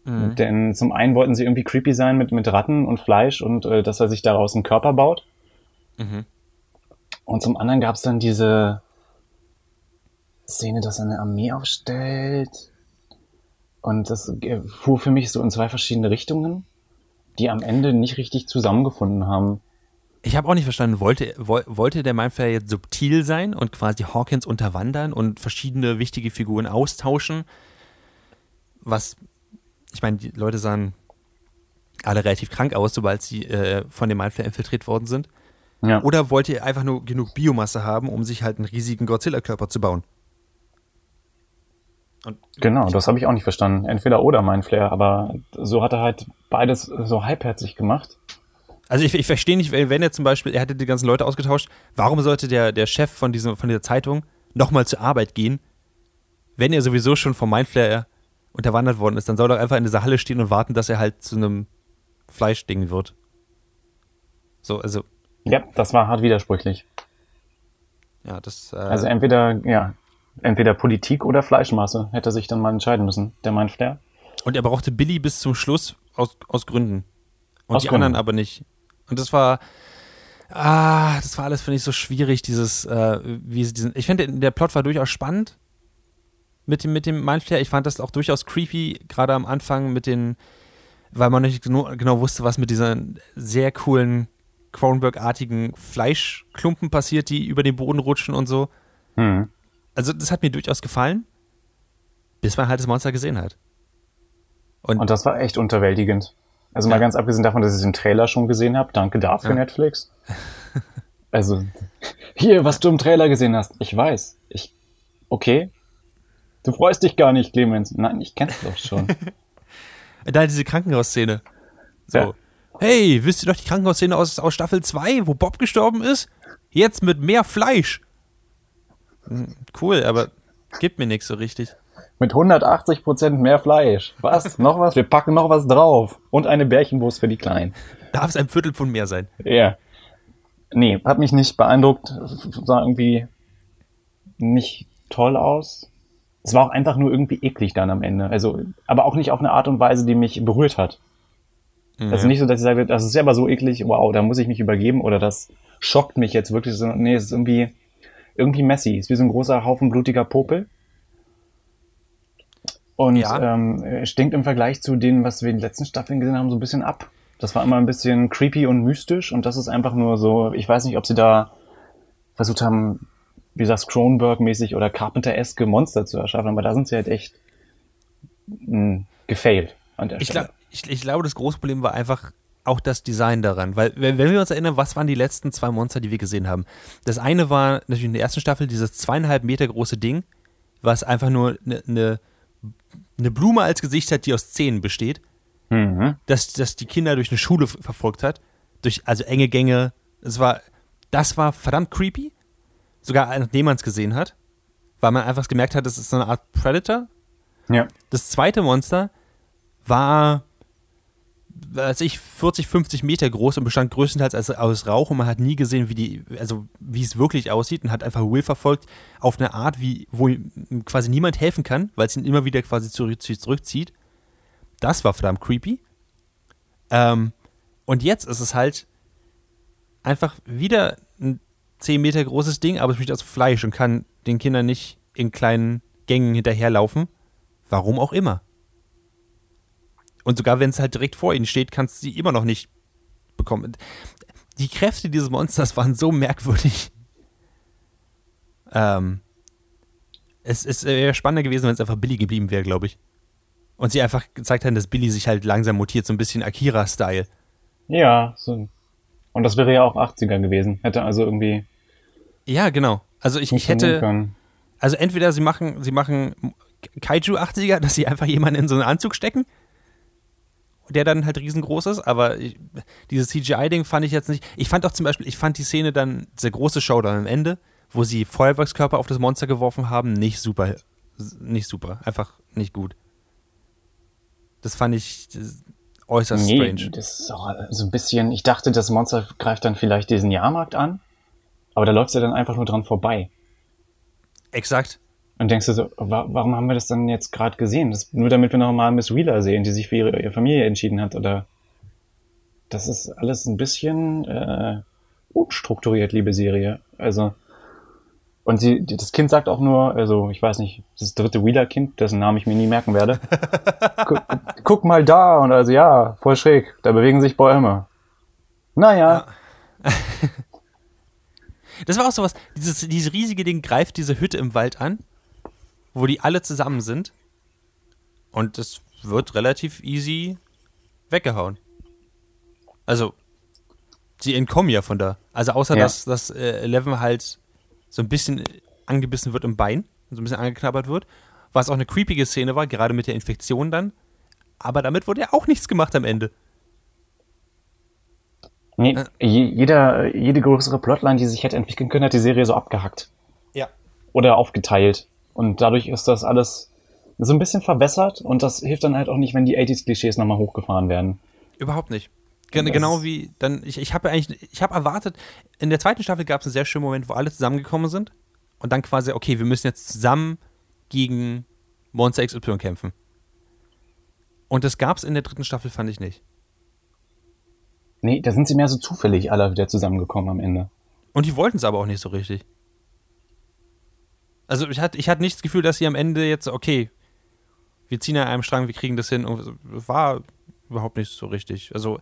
Mhm. Denn zum einen wollten sie irgendwie creepy sein mit, mit Ratten und Fleisch und äh, dass er sich daraus einen Körper baut. Mhm. Und zum anderen gab es dann diese Szene, dass er eine Armee aufstellt. Und das äh, fuhr für mich so in zwei verschiedene Richtungen, die am Ende nicht richtig zusammengefunden haben. Ich habe auch nicht verstanden, wollte, woll, wollte der Mindflayer jetzt subtil sein und quasi Hawkins unterwandern und verschiedene wichtige Figuren austauschen? Was, ich meine, die Leute sahen alle relativ krank aus, sobald sie äh, von dem Mindflayer infiltriert worden sind. Ja. Oder wollte er einfach nur genug Biomasse haben, um sich halt einen riesigen Godzilla-Körper zu bauen? Und Genau, das habe ich auch nicht verstanden. Entweder oder mein Flair, aber so hat er halt beides so halbherzig gemacht. Also ich, ich verstehe nicht, wenn er zum Beispiel, er hätte die ganzen Leute ausgetauscht, warum sollte der, der Chef von, diesem, von dieser Zeitung nochmal zur Arbeit gehen, wenn er sowieso schon vom Mindflayer unterwandert worden ist, dann soll er einfach in dieser Halle stehen und warten, dass er halt zu einem Fleischding wird. So, also, Ja, das war hart widersprüchlich. ja, das, äh, Also entweder, ja, entweder Politik oder Fleischmaße hätte sich dann mal entscheiden müssen, der mein Flair. und er brauchte Billy bis zum Schluss aus, aus Gründen. Und Aus die Gründen. anderen aber nicht. Und das war, ah, das war alles, finde ich, so schwierig, dieses, äh, wie sie diesen, ich finde, der Plot war durchaus spannend mit dem, mit dem Mindflayer. Ich fand das auch durchaus creepy, gerade am Anfang mit den, weil man nicht genau, genau wusste, was mit diesen sehr coolen Cronenberg-artigen Fleischklumpen passiert, die über den Boden rutschen und so. Hm. Also das hat mir durchaus gefallen, bis man halt das Monster gesehen hat. Und das war echt unterwältigend. Also mal Ja. ganz abgesehen davon, dass ich den Trailer schon gesehen habe. Danke dafür, Ja. Netflix. Also, hier, was du im Trailer gesehen hast. Ich weiß. Ich, okay. Du freust dich gar nicht, Clemens. Nein, ich kenn's doch schon. Da diese Krankenhausszene. So. Ja. Hey, wisst ihr doch die Krankenhausszene aus, aus Staffel 2, wo Bob gestorben ist? Jetzt mit mehr Fleisch. Hm, Cool, aber gibt mir nichts so richtig. Mit 180 Prozent mehr Fleisch. Was? noch was? Wir packen noch was drauf. Und eine Bärchenwurst für die Kleinen. Darf es ein Viertel von mehr sein? Ja. Nee, hat mich nicht beeindruckt. Sah irgendwie nicht toll aus. Es war auch einfach nur irgendwie eklig dann am Ende. Also, aber auch nicht auf eine Art und Weise, die mich berührt hat. Also nicht so, dass ich sage, das ist aber so eklig, wow, da muss ich mich übergeben oder das schockt mich jetzt wirklich. Nee, es ist irgendwie, irgendwie messy. Es ist wie so ein großer Haufen blutiger Popel. Und Ja. ähm, stinkt im Vergleich zu denen, was wir in den letzten Staffeln gesehen haben, so ein bisschen ab. Das war immer ein bisschen creepy und mystisch und das ist einfach nur so, ich weiß nicht, ob sie da versucht haben, wie gesagt, Cronenberg-mäßig oder Carpenter-eske Monster zu erschaffen, aber da sind sie halt echt mh, gefailt an der Ich, Stelle. glaub, ich, ich glaube, das große Problem war einfach auch das Design daran. Weil, wenn, wir uns erinnern, was waren die letzten zwei Monster, die wir gesehen haben? Das eine war natürlich in der ersten Staffel dieses zweieinhalb Meter große Ding, was einfach nur eine ne, ne Blume als Gesicht hat, die aus Zähnen besteht, Mhm. das, das die Kinder durch eine Schule verfolgt hat. Durch, also enge Gänge. Das war, das war verdammt creepy. Sogar nachdem man es gesehen hat. Weil man einfach gemerkt hat, das ist so eine Art Predator. Ja. Das zweite Monster war, weiß ich, 40, 50 Meter groß und bestand größtenteils aus, Rauch und man hat nie gesehen, wie die, also wie es wirklich aussieht und hat einfach Will verfolgt auf eine Art, wie, wo ihm quasi niemand helfen kann, weil es ihn immer wieder quasi zurück, zurückzieht. Das war verdammt creepy. Ähm, und jetzt ist es halt einfach wieder 10 Meter großes Ding, aber es besteht aus Fleisch und kann den Kindern nicht in kleinen Gängen hinterherlaufen. Warum auch immer. Und sogar wenn es halt direkt vor ihnen steht, kannst du sie immer noch nicht bekommen. Die Kräfte dieses Monsters waren so merkwürdig. Ähm, es es wäre spannender gewesen, wenn es einfach Billy geblieben wäre, glaube ich. Und sie einfach gezeigt haben, dass Billy sich halt langsam mutiert, so ein bisschen Akira-Style. Ja, so. Und das wäre ja auch 80er gewesen. Hätte also irgendwie Ja, genau. Also ich, ich hätte, können. also entweder sie machen, sie machen Kaiju 80er, dass sie einfach jemanden in so einen Anzug stecken, der dann halt riesengroß ist, aber ich, dieses CGI-Ding fand ich jetzt nicht. Ich fand auch zum Beispiel, ich fand die Szene dann, dieser große Showdown am Ende, wo sie Feuerwerkskörper auf das Monster geworfen haben, nicht super, nicht super, einfach nicht gut. Das fand ich das, äußerst Nee, strange. das ist auch so ein bisschen, ich dachte, das Monster greift dann vielleicht diesen Jahrmarkt an, aber da läuft ja dann einfach nur dran vorbei. Exakt. Und denkst du so, wa warum haben wir das dann jetzt gerade gesehen? Das, nur damit wir noch mal Miss Wheeler sehen, die sich für ihre, ihre Familie entschieden hat, oder? Das ist alles ein bisschen äh, unstrukturiert, liebe Serie. Also, und sie, das Kind sagt auch nur, also ich weiß nicht, das dritte Wheeler-Kind, dessen Namen ich mir nie merken werde. guck, guck mal da und also ja, voll schräg, da bewegen sich Bäume. Naja, Das war auch sowas, dieses, dieses riesige Ding greift diese Hütte im Wald an, wo die alle zusammen sind. Und es wird relativ easy weggehauen. Also, sie entkommen ja von da. Also außer, Ja. dass, dass äh, Eleven halt so ein bisschen angebissen wird im Bein, so ein bisschen angeknabbert wird. Was auch eine creepige Szene war, gerade mit der Infektion dann. Aber damit wurde ja auch nichts gemacht am Ende. nee, je, jeder, jede größere Plotline, die sich hätte entwickeln können, hat die Serie so abgehackt. Ja. oder aufgeteilt. Und dadurch ist das alles so ein bisschen verwässert und das hilft dann halt auch nicht, wenn die 80s-Klischees nochmal hochgefahren werden. Überhaupt nicht. Gen genau wie dann, ich, ich habe eigentlich, ich habe erwartet, in der zweiten Staffel gab es einen sehr schönen Moment, wo alle zusammengekommen sind und dann quasi, okay, wir müssen jetzt zusammen gegen Monster XY kämpfen. Und das gab es in der dritten Staffel, fand ich nicht. Nee, da sind sie mehr so zufällig alle wieder zusammengekommen am Ende. Und die wollten es aber auch nicht so richtig. Also ich hatte, ich hatte nicht das Gefühl, dass sie am Ende jetzt, okay, wir ziehen an einem Strang, wir kriegen das hin. Und war überhaupt nicht so richtig. Also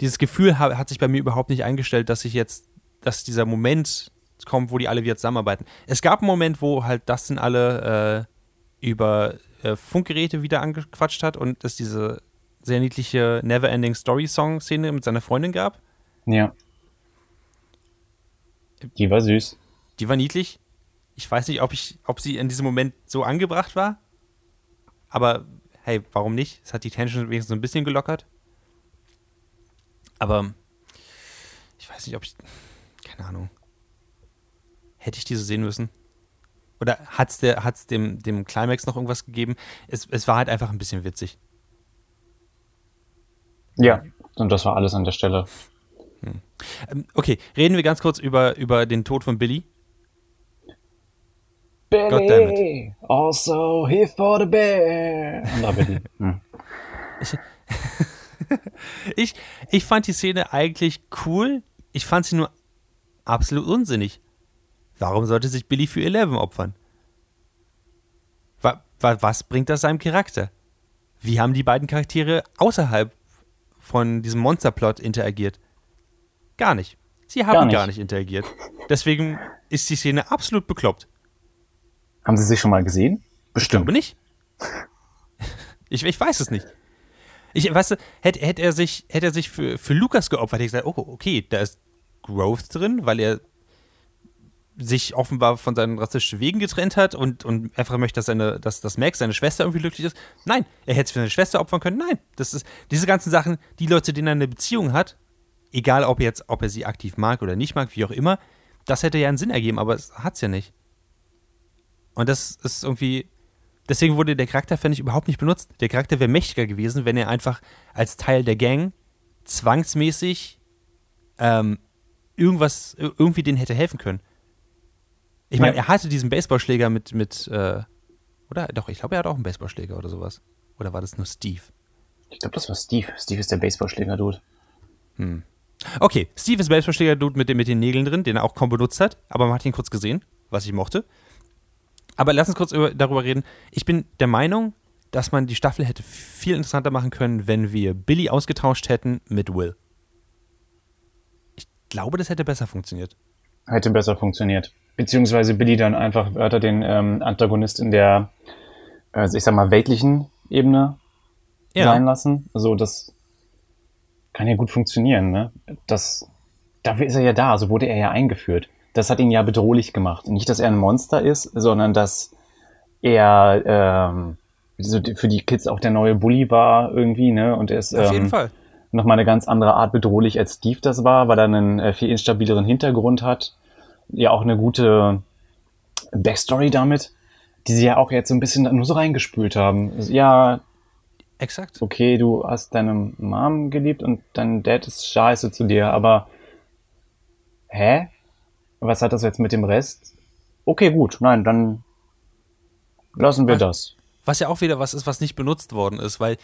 dieses Gefühl ha- hat sich bei mir überhaupt nicht eingestellt, dass ich jetzt, dass dieser Moment kommt, wo die alle wieder zusammenarbeiten. Es gab einen Moment, wo halt Dustin alle äh, über äh, Funkgeräte wieder angequatscht hat und es diese sehr niedliche Neverending Story Song Szene mit seiner Freundin gab. Ja. Die war süß. Die war niedlich. Ich weiß nicht, ob, ich, ob sie in diesem Moment so angebracht war. Aber hey, warum nicht? Es hat die Tension wenigstens so ein bisschen gelockert. Aber ich weiß nicht, ob ich. Keine Ahnung. Hätte ich diese sehen müssen? Oder hat es hat's dem, dem Climax noch irgendwas gegeben? Es, es war halt einfach ein bisschen witzig. Ja. Und das war alles an der Stelle. Ähm, okay, reden wir ganz kurz über, über den Tod von Billy. Billy, also here for the bear. Billy. Hm. Ich, ich fand die Szene eigentlich cool. Ich fand sie nur absolut unsinnig. Warum sollte sich Billy für Eleven opfern? Wa, wa, was bringt das seinem Charakter? Wie haben die beiden Charaktere außerhalb von diesem Monsterplot interagiert? Gar nicht. Sie haben Gar gar nicht. nicht, interagiert. Deswegen ist die Szene absolut bekloppt. Haben sie sich schon mal gesehen? Ich glaube nicht. Ich, ich weiß es nicht. Ich, weißt du, hätte, hätte er sich, hätte er sich für, für Lukas geopfert, hätte ich gesagt, oh, okay, da ist Growth drin, weil er sich offenbar von seinen rassistischen Wegen getrennt hat und, und einfach möchte, dass, seine, dass, dass Max, seine Schwester, irgendwie glücklich ist. Nein, er hätte es für seine Schwester opfern können. Nein, das ist diese ganzen Sachen, die Leute, denen er eine Beziehung hat, egal ob jetzt, ob er sie aktiv mag oder nicht mag, wie auch immer, das hätte ja einen Sinn ergeben, aber es hat es ja nicht. Und das ist irgendwie. Deswegen wurde der Charakter, finde ich, überhaupt nicht benutzt. Der Charakter wäre mächtiger gewesen, wenn er einfach als Teil der Gang zwangsmäßig ähm, irgendwas, irgendwie denen hätte helfen können. Ich meine, ja. er hatte diesen Baseballschläger mit, mit äh, oder? Doch, ich glaube, er hat auch einen Baseballschläger oder sowas. Oder war das nur Steve? Ich glaube, das war Steve. Steve ist der Baseballschläger-Dude. Hm. Okay, Steve ist Baseballschläger-Dude mit, mit den Nägeln drin, den er auch kaum benutzt hat, aber man hat ihn kurz gesehen, was ich mochte. Aber lass uns kurz über, darüber reden. Ich bin der Meinung, dass man die Staffel hätte viel interessanter machen können, wenn wir Billy ausgetauscht hätten mit Will. Ich glaube, das hätte besser funktioniert. Hätte besser funktioniert. Beziehungsweise Billy dann einfach weiter den ähm, Antagonist in der, also ich sag mal, weltlichen Ebene ja. sein lassen. So, das kann ja gut funktionieren, ne? Das, dafür ist er ja da, so wurde er ja eingeführt das hat ihn ja bedrohlich gemacht. Nicht, dass er ein Monster ist, sondern dass er ähm, für die Kids auch der neue Bully war irgendwie, ne? Und er ist Auf jeden ähm, Fall. nochmal eine ganz andere Art bedrohlich als Steve das war, weil er einen äh, viel instabileren Hintergrund hat. Ja, auch eine gute Backstory damit, die sie ja auch jetzt so ein bisschen nur so reingespült haben. Ja, Exakt. Okay, du hast deine Mom geliebt und dein Dad ist scheiße zu dir, aber hä? Was hat das jetzt mit dem Rest? Okay, gut, nein, dann lassen wir was, das. Was ja auch wieder was ist, was nicht benutzt worden ist, weil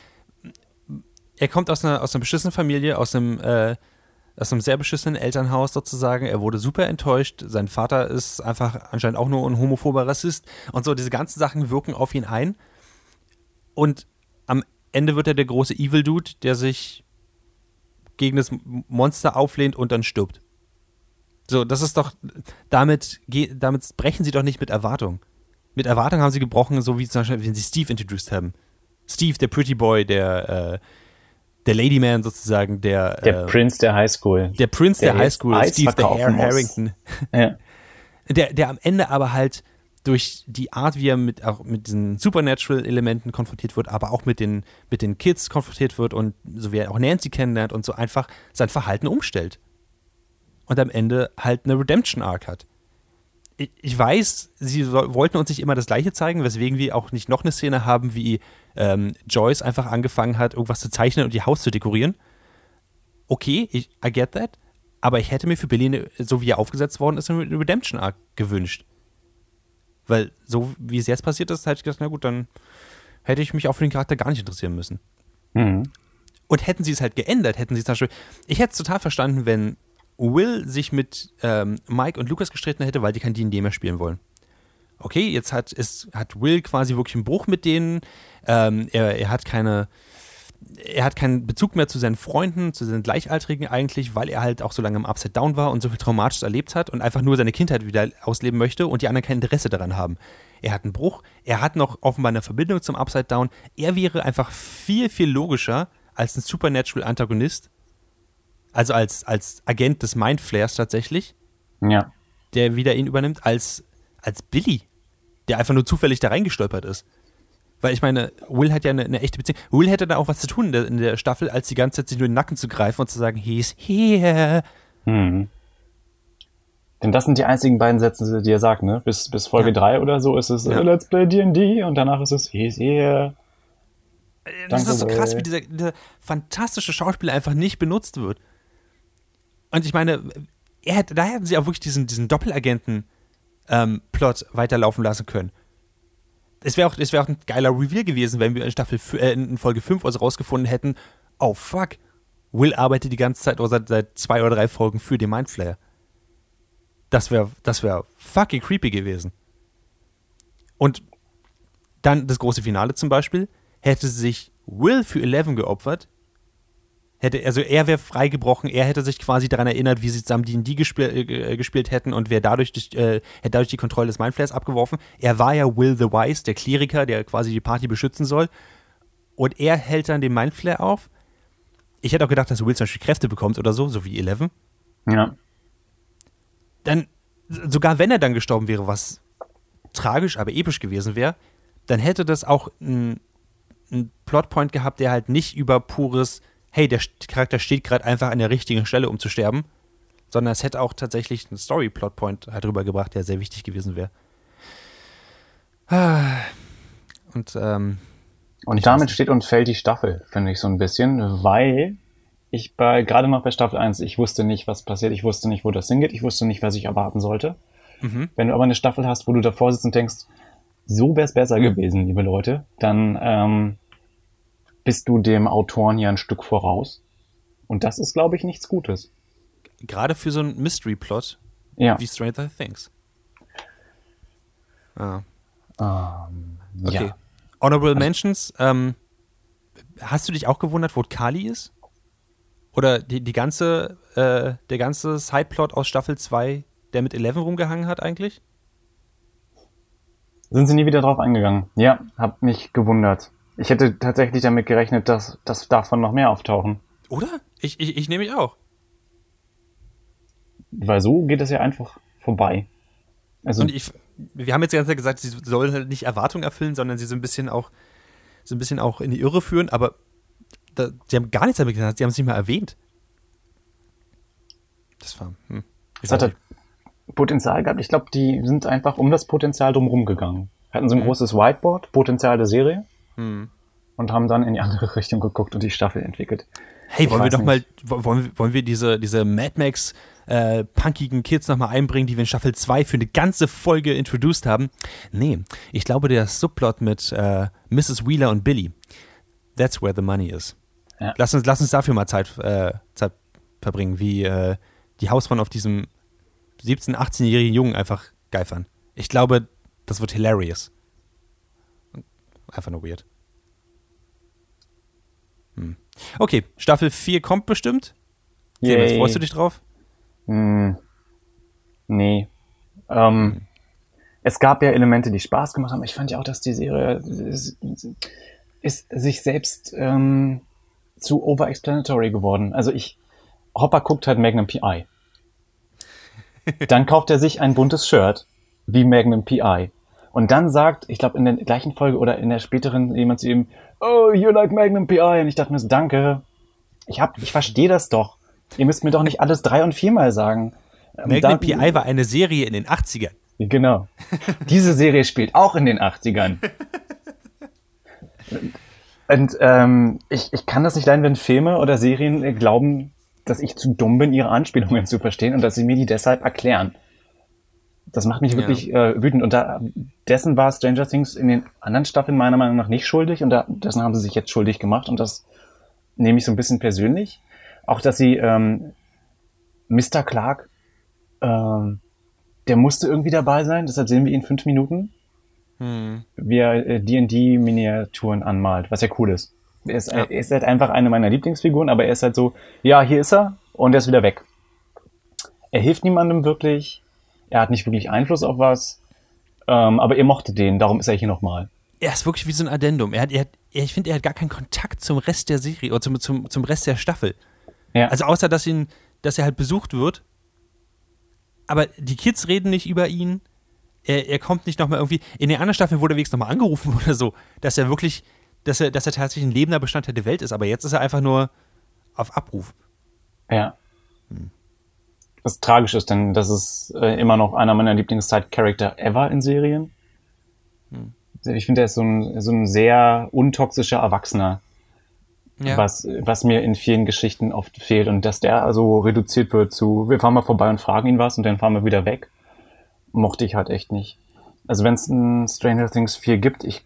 er kommt aus einer, aus einer beschissenen Familie, aus einem, äh, aus einem sehr beschissenen Elternhaus sozusagen. Er wurde super enttäuscht. Sein Vater ist einfach anscheinend auch nur ein homophober Rassist. Und so, diese ganzen Sachen wirken auf ihn ein. Und am Ende wird er der große Evil Dude, der sich gegen das Monster auflehnt und dann stirbt. So, das ist doch, damit, damit brechen sie doch nicht mit Erwartung. Mit Erwartung haben sie gebrochen, so wie zum Beispiel, wenn sie Steve introduced haben. Steve, der Pretty Boy, der, äh, der Ladyman sozusagen, der. Der äh, Prince der Highschool. Der Prince der, der Highschool, Steve der Har Harrington. Ja. Der, der am Ende aber halt durch die Art, wie er mit, auch mit diesen Supernatural-Elementen konfrontiert wird, aber auch mit den, mit den Kids konfrontiert wird und so wie er auch Nancy kennenlernt und so einfach sein Verhalten umstellt und am Ende halt eine Redemption-Arc hat. Ich, ich weiß, sie so, wollten uns nicht immer das Gleiche zeigen, weswegen wir auch nicht noch eine Szene haben, wie ähm, Joyce einfach angefangen hat, irgendwas zu zeichnen und ihr Haus zu dekorieren. Okay, ich, I get that. Aber ich hätte mir für Billy, eine, so wie er aufgesetzt worden ist, eine Redemption-Arc gewünscht. Weil so wie es jetzt passiert ist, hätte ich gedacht, na gut, dann hätte ich mich auch für den Charakter gar nicht interessieren müssen. Mhm. Und hätten sie es halt geändert, hätten sie es zum Beispiel. Ich hätte es total verstanden, wenn Will sich mit ähm, Mike und Lucas gestritten hätte, weil die kein D&D mehr spielen wollen. Okay, jetzt hat, ist, hat Will quasi wirklich einen Bruch mit denen. Ähm, er, er hat keine, er hat keinen Bezug mehr zu seinen Freunden, zu seinen Gleichaltrigen eigentlich, weil er halt auch so lange im Upside Down war und so viel Traumatisches erlebt hat und einfach nur seine Kindheit wieder ausleben möchte und die anderen kein Interesse daran haben. Er hat einen Bruch, er hat noch offenbar eine Verbindung zum Upside Down. Er wäre einfach viel, viel logischer als ein Supernatural Antagonist also als, als Agent des Mindflayers tatsächlich, ja. der wieder ihn übernimmt, als, als Billy, der einfach nur zufällig da reingestolpert ist. Weil ich meine, Will hat ja eine, eine, echte Beziehung. Will hätte da auch was zu tun in der, in der, Staffel, als die ganze Zeit sich nur den Nacken zu greifen und zu sagen, he's here. Mhm. Denn das sind die einzigen beiden Sätze, die er sagt, ne? Bis, bis Folge 3 ja. oder so ist es ja. Let's play D&D und danach ist es he's here. Das Danke ist so krass, wie dieser, dieser fantastische Schauspieler einfach nicht benutzt wird. Und ich meine, hätte, da hätten sie auch wirklich diesen, diesen Doppelagenten-Plot ähm, weiterlaufen lassen können. Es wäre auch, wär auch ein geiler Reveal gewesen, wenn wir in Staffel äh, in Folge 5 also rausgefunden hätten, oh fuck, Will arbeitet die ganze Zeit oder seit, seit zwei oder drei Folgen für den Mindflayer. Das wäre das wär fucking creepy gewesen. Und dann das große Finale zum Beispiel, hätte sich Will für Eleven geopfert, hätte, also er wäre freigebrochen, er hätte sich quasi daran erinnert, wie sie zusammen D&D gespiel, äh, äh, gespielt hätten und wäre dadurch, äh, hätte dadurch die Kontrolle des Mindflayers abgeworfen. Er war ja Will the Wise, der Kleriker, der quasi die Party beschützen soll. und er hält dann den Mindflare auf. Ich hätte auch gedacht, dass Will zum Beispiel Kräfte bekommt oder so, so wie Eleven. Ja. Dann, sogar wenn er dann gestorben wäre, was tragisch, aber episch gewesen wäre, dann hätte das auch ein, ein Plotpoint gehabt, der halt nicht über pures, hey, der Charakter steht gerade einfach an der richtigen Stelle, um zu sterben, sondern es hätte auch tatsächlich einen Story-Plotpoint halt rübergebracht, der sehr wichtig gewesen wäre. Und, ähm, Und damit steht und fällt die Staffel, finde ich so ein bisschen, weil ich bei, gerade noch bei Staffel 1, ich wusste nicht, was passiert, ich wusste nicht, wo das hingeht, ich wusste nicht, was ich erwarten sollte. mhm. Wenn du aber eine Staffel hast, wo du davor sitzt und denkst, so wäre es besser gewesen, liebe Leute, dann ähm, bist du dem Autoren ja ein Stück voraus. Und das ist, glaube ich, nichts Gutes. gerade für so einen Mystery-Plot Ja. wie Stranger Things. Ah. Ähm, Okay. Ja. Honorable Mentions, ähm, hast du dich auch gewundert, wo Kali ist? Oder die, die ganze, äh, der ganze Sideplot aus Staffel 2, der mit Eleven rumgehangen hat eigentlich? Sind sie nie wieder drauf eingegangen? Ja, hab mich gewundert. Ich hätte tatsächlich damit gerechnet, dass, dass davon noch mehr auftauchen. Oder? Ich, ich, ich nehme mich auch. Weil so geht es ja einfach vorbei. Also, Und ich, wir haben jetzt die ganze Zeit gesagt, sie sollen halt nicht Erwartungen erfüllen, sondern sie so ein bisschen auch, so ein bisschen auch in die Irre führen, aber da, sie haben gar nichts damit gesagt, sie haben es nicht mal erwähnt. Das war, hm. Es hat halt. Potenzial gehabt. Ich glaube, die sind einfach um das Potenzial drumherum gegangen. Hatten so ein großes Whiteboard, Potenzial der Serie, Hm. und haben dann in die andere Richtung geguckt und die Staffel entwickelt. Hey, Ich wollen wir doch mal, nicht. wo- wollen, wir- wollen wir diese, diese Mad Max äh, punkigen Kids nochmal einbringen, die wir in Staffel 2 für eine ganze Folge introduced haben? Nee, ich glaube, der Subplot mit äh, Mrs. Wheeler und Billy, that's where the money is. Ja. Lass, uns, lass uns dafür mal Zeit, äh, Zeit verbringen, wie äh, die Hausfrauen auf diesem 17-, 18-jährigen Jungen einfach geifern. Ich glaube, das wird hilarious. Einfach nur weird. Hm. Okay, Staffel 4 kommt bestimmt. Clemens, freust du dich drauf? Hm, nee. Ähm, es gab ja Elemente, die Spaß gemacht haben. Ich fand ja auch, dass die Serie ist, ist sich selbst ähm, zu overexplanatory geworden. Also ich, Hopper guckt halt Magnum PI. Dann kauft er sich ein buntes Shirt wie Magnum PI. Und dann sagt, ich glaube in der gleichen Folge oder in der späteren jemand zu ihm, oh, you like Magnum PI. Und ich dachte mir so, danke. Ich hab, ich verstehe das doch. Ihr müsst mir doch nicht alles drei und viermal sagen. Ähm, Magnum dann- PI war eine Serie in den 80ern. Genau. Diese Serie spielt auch in den 80ern. Und ähm, ich, ich kann das nicht leiden, wenn Filme oder Serien glauben, dass ich zu dumm bin, ihre Anspielungen zu verstehen und dass sie mir die deshalb erklären. Das macht mich Ja. wirklich äh, wütend. Und da, dessen war Stranger Things in den anderen Staffeln meiner Meinung nach nicht schuldig und da, dessen haben sie sich jetzt schuldig gemacht und das nehme ich so ein bisschen persönlich. Auch, dass sie ähm, Mr. Clark, ähm, der musste irgendwie dabei sein, deshalb sehen wir ihn fünf Minuten, Hm. wie er äh, D&D-Miniaturen anmalt, was ja cool ist. Er ist, Ja. er ist halt einfach eine meiner Lieblingsfiguren, aber er ist halt so, ja, hier ist er und er ist wieder weg. Er hilft niemandem wirklich, er hat nicht wirklich Einfluss auf was, ähm, aber ihr mochtet den, darum ist er hier nochmal. Er ist wirklich wie so ein Addendum. Er hat, er hat, ich finde, er hat gar keinen Kontakt zum Rest der Serie oder zum, zum, zum Rest der Staffel. Ja, Also außer, dass, ihn, dass er halt besucht wird. Aber die Kids reden nicht über ihn. Er, er kommt nicht nochmal irgendwie. In der anderen Staffel wurde er wenigstens nochmal angerufen oder so, dass er wirklich, dass er, dass er tatsächlich ein lebender Bestandteil der Welt ist. Aber jetzt ist er einfach nur auf Abruf. ja. Was tragisch ist, denn das ist äh, immer noch einer meiner Lieblings-Side-Character ever in Serien. Ich finde, er ist so ein, so ein sehr untoxischer Erwachsener. Ja. was, was mir in vielen Geschichten oft fehlt und dass der also reduziert wird zu, wir fahren mal vorbei und fragen ihn was und dann fahren wir wieder weg, mochte ich halt echt nicht. Also wenn es ein Stranger Things 4 gibt, ich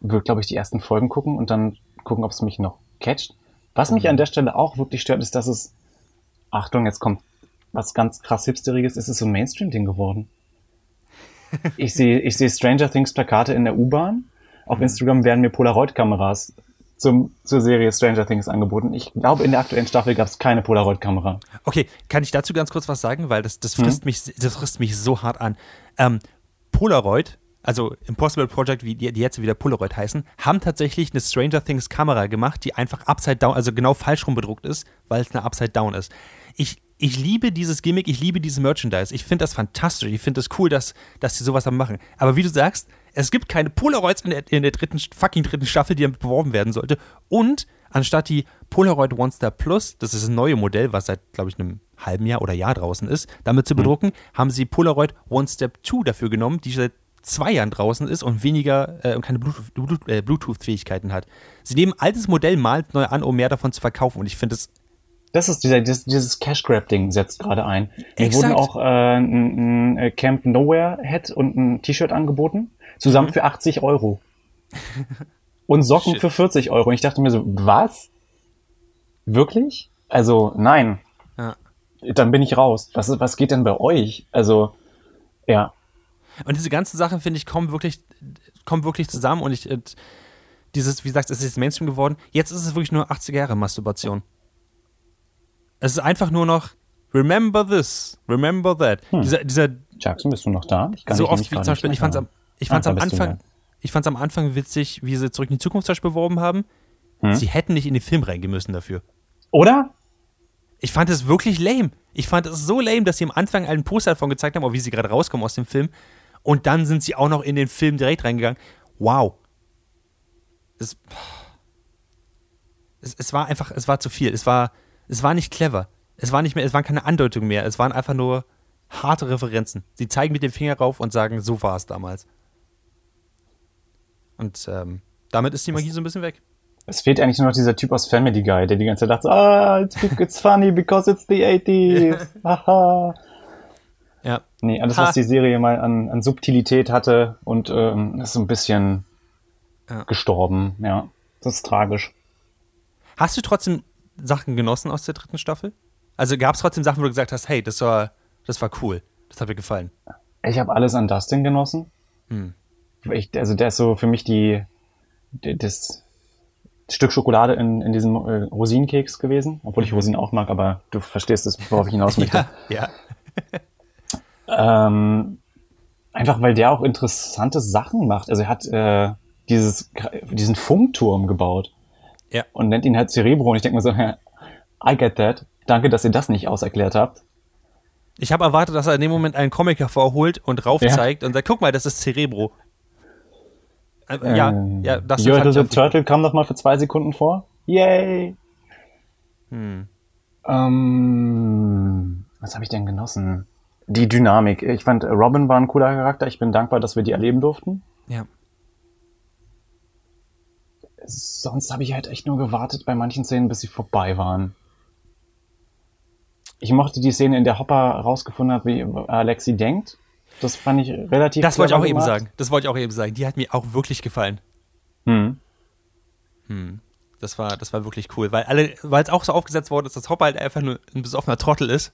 würde, glaube ich, die ersten Folgen gucken und dann gucken, ob es mich noch catcht. Was mich an der Stelle auch wirklich stört, ist, dass es, Achtung, jetzt kommt was ganz krass Hipsteriges, ist es so ein Mainstream-Ding geworden. Ich sehe ich sehe Stranger Things Plakate in der U-Bahn. Auf Instagram werden mir Polaroid-Kameras zum, zur Serie Stranger Things angeboten. Ich glaube, in der aktuellen Staffel gab es keine Polaroid-Kamera. Okay, kann ich dazu ganz kurz was sagen, weil das, das Mhm. frisst mich, das frisst mich so hart an. Ähm, Polaroid also Impossible Project, wie die, die jetzt wieder Polaroid heißen, haben tatsächlich eine Stranger Things Kamera gemacht, die einfach upside down, also genau falsch rum bedruckt ist, weil es eine upside down ist. Ich, ich liebe dieses Gimmick, ich liebe dieses Merchandise. Ich finde das fantastisch. Ich finde es das cool, dass, dass sie sowas dann machen. Aber wie du sagst, es gibt keine Polaroids in der, in der dritten, fucking dritten Staffel, die damit beworben werden sollte. Und anstatt die Polaroid One Star Plus, das ist ein neues Modell, was seit, glaube ich, einem halben Jahr oder Jahr draußen ist, damit zu bedrucken, mhm. haben sie Polaroid One Step 2 dafür genommen, die seit zwei Jahren draußen ist und weniger äh, und keine äh, Bluetooth-Fähigkeiten hat. Sie nehmen altes Modell, mal neu an, um mehr davon zu verkaufen. Und ich finde es das ist dieser, dieses, dieses Cash Grab Ding setzt gerade ein. Mir wurden auch äh, ein, ein äh, Camp Nowhere Head und ein T-Shirt angeboten, zusammen mhm. für 80 Euro. und Socken Shit. für 40 Euro. Und ich dachte mir so, was? Wirklich? Also, nein. Ja. Dann bin ich raus. Was, was geht denn bei euch? Also, ja. Und diese ganzen Sachen, finde ich, kommen wirklich, kommen wirklich zusammen und ich, äh, dieses, wie gesagt, es ist Mainstream geworden. Jetzt ist es wirklich nur 80er Jahre Masturbation. Es ist einfach nur noch Remember this, remember that. Hm. Dieser, dieser Jackson, bist du noch da? Ich kann so oft wie zum Beispiel, ich fand es am, ich fand's ah, am Anfang, ich fand's am Anfang witzig, wie sie zurück in die Zukunft zum Beispiel beworben haben. Hm? Sie hätten nicht in den Film reingemüssen dafür. Oder? Ich fand es wirklich lame. Ich fand es so lame, dass sie am Anfang einen Poster davon gezeigt haben, auch wie sie gerade rauskommen aus dem Film. Und dann sind sie auch noch in den Film direkt reingegangen. Wow. Es, es, es war einfach, es war zu viel. Es war, es war nicht clever. Es war nicht mehr, es waren keine Andeutungen mehr. Es waren einfach nur harte Referenzen. Sie zeigen mit dem Finger rauf und sagen, so war es damals. Und ähm, damit ist die Magie so ein bisschen weg. Es fehlt eigentlich nur noch dieser Typ aus Family Guy, der die ganze Zeit sagt, ah, it's, it's funny because it's the 80s. Haha. ja. Nee, alles, ha. was die Serie mal an, an Subtilität hatte und ähm, ist so ein bisschen ja. gestorben. Ja, das ist tragisch. Hast du trotzdem Sachen genossen aus der dritten Staffel? Also gab es trotzdem Sachen, wo du gesagt hast, hey, das war, das war cool, das hat mir gefallen. Ich habe alles an Dustin genossen. Hm. Ich, also der ist so für mich die, die das Stück Schokolade in, in diesem äh, Rosinenkeks gewesen, obwohl ich mhm. Rosinen auch mag, aber du verstehst es, worauf ich hinaus möchte. ja. ja. ähm, einfach weil der auch interessante Sachen macht. Also er hat äh, dieses, diesen Funkturm gebaut. Ja. Und nennt ihn halt Cerebro. Und ich denke mir so, I get that. Danke, dass ihr das nicht auserklärt habt. Ich habe erwartet, dass er in dem Moment einen Comic hervorholt und rauf ja. zeigt und sagt, guck mal, das ist Cerebro. Äh, ja, ähm, ja, das Yodel the Turtle kam noch mal für zwei Sekunden vor. Yay! Hm. Ähm, was habe ich denn genossen? Die Dynamik. Ich fand, Robin war ein cooler Charakter. Ich bin dankbar, dass wir die erleben durften. Ja. Sonst habe ich halt echt nur gewartet bei manchen Szenen, bis sie vorbei waren. Ich mochte die Szene, in der Hopper rausgefunden hat, wie Alexi denkt. Das fand ich relativ. Das wollte ich auch gemacht. eben sagen. Das wollte ich auch eben sagen. Die hat mir auch wirklich gefallen. Hm. Hm. Das war, das war wirklich cool, weil alle, weil es auch so aufgesetzt worden ist, dass Hopper halt einfach nur ein besoffener Trottel ist.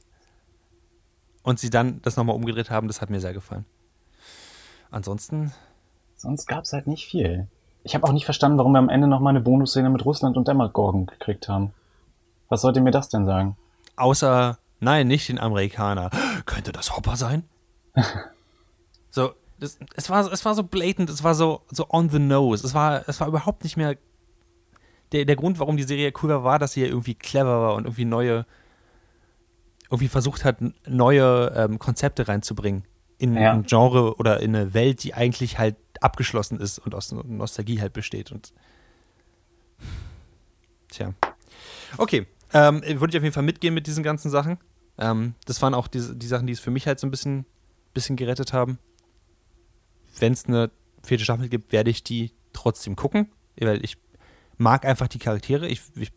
Und sie dann das nochmal umgedreht haben, das hat mir sehr gefallen. Ansonsten. Sonst gab es halt nicht viel. Ich habe auch nicht verstanden, warum wir am Ende nochmal eine Bonusszene mit Russland und Demogorgon gekriegt haben. Was sollte mir das denn sagen? Außer, nein, nicht den Amerikaner. Könnte das Hopper sein? So, das, es, war, es war so blatant, es war so, so on the nose. Es war, es war überhaupt nicht mehr. Der, der Grund, warum die Serie cool war, war, dass sie irgendwie clever war und irgendwie neue. irgendwie versucht hat, neue ähm, Konzepte reinzubringen. In ja. ein Genre oder in eine Welt, die eigentlich halt abgeschlossen ist und aus Nostalgie halt besteht. Und. Tja. Okay. Ähm, würde ich auf jeden Fall mitgehen mit diesen ganzen Sachen. Ähm, das waren auch die, die Sachen, die es für mich halt so ein bisschen, bisschen gerettet haben wenn es eine vierte Staffel gibt, werde ich die trotzdem gucken, weil ich mag einfach die Charaktere. Ich, ich,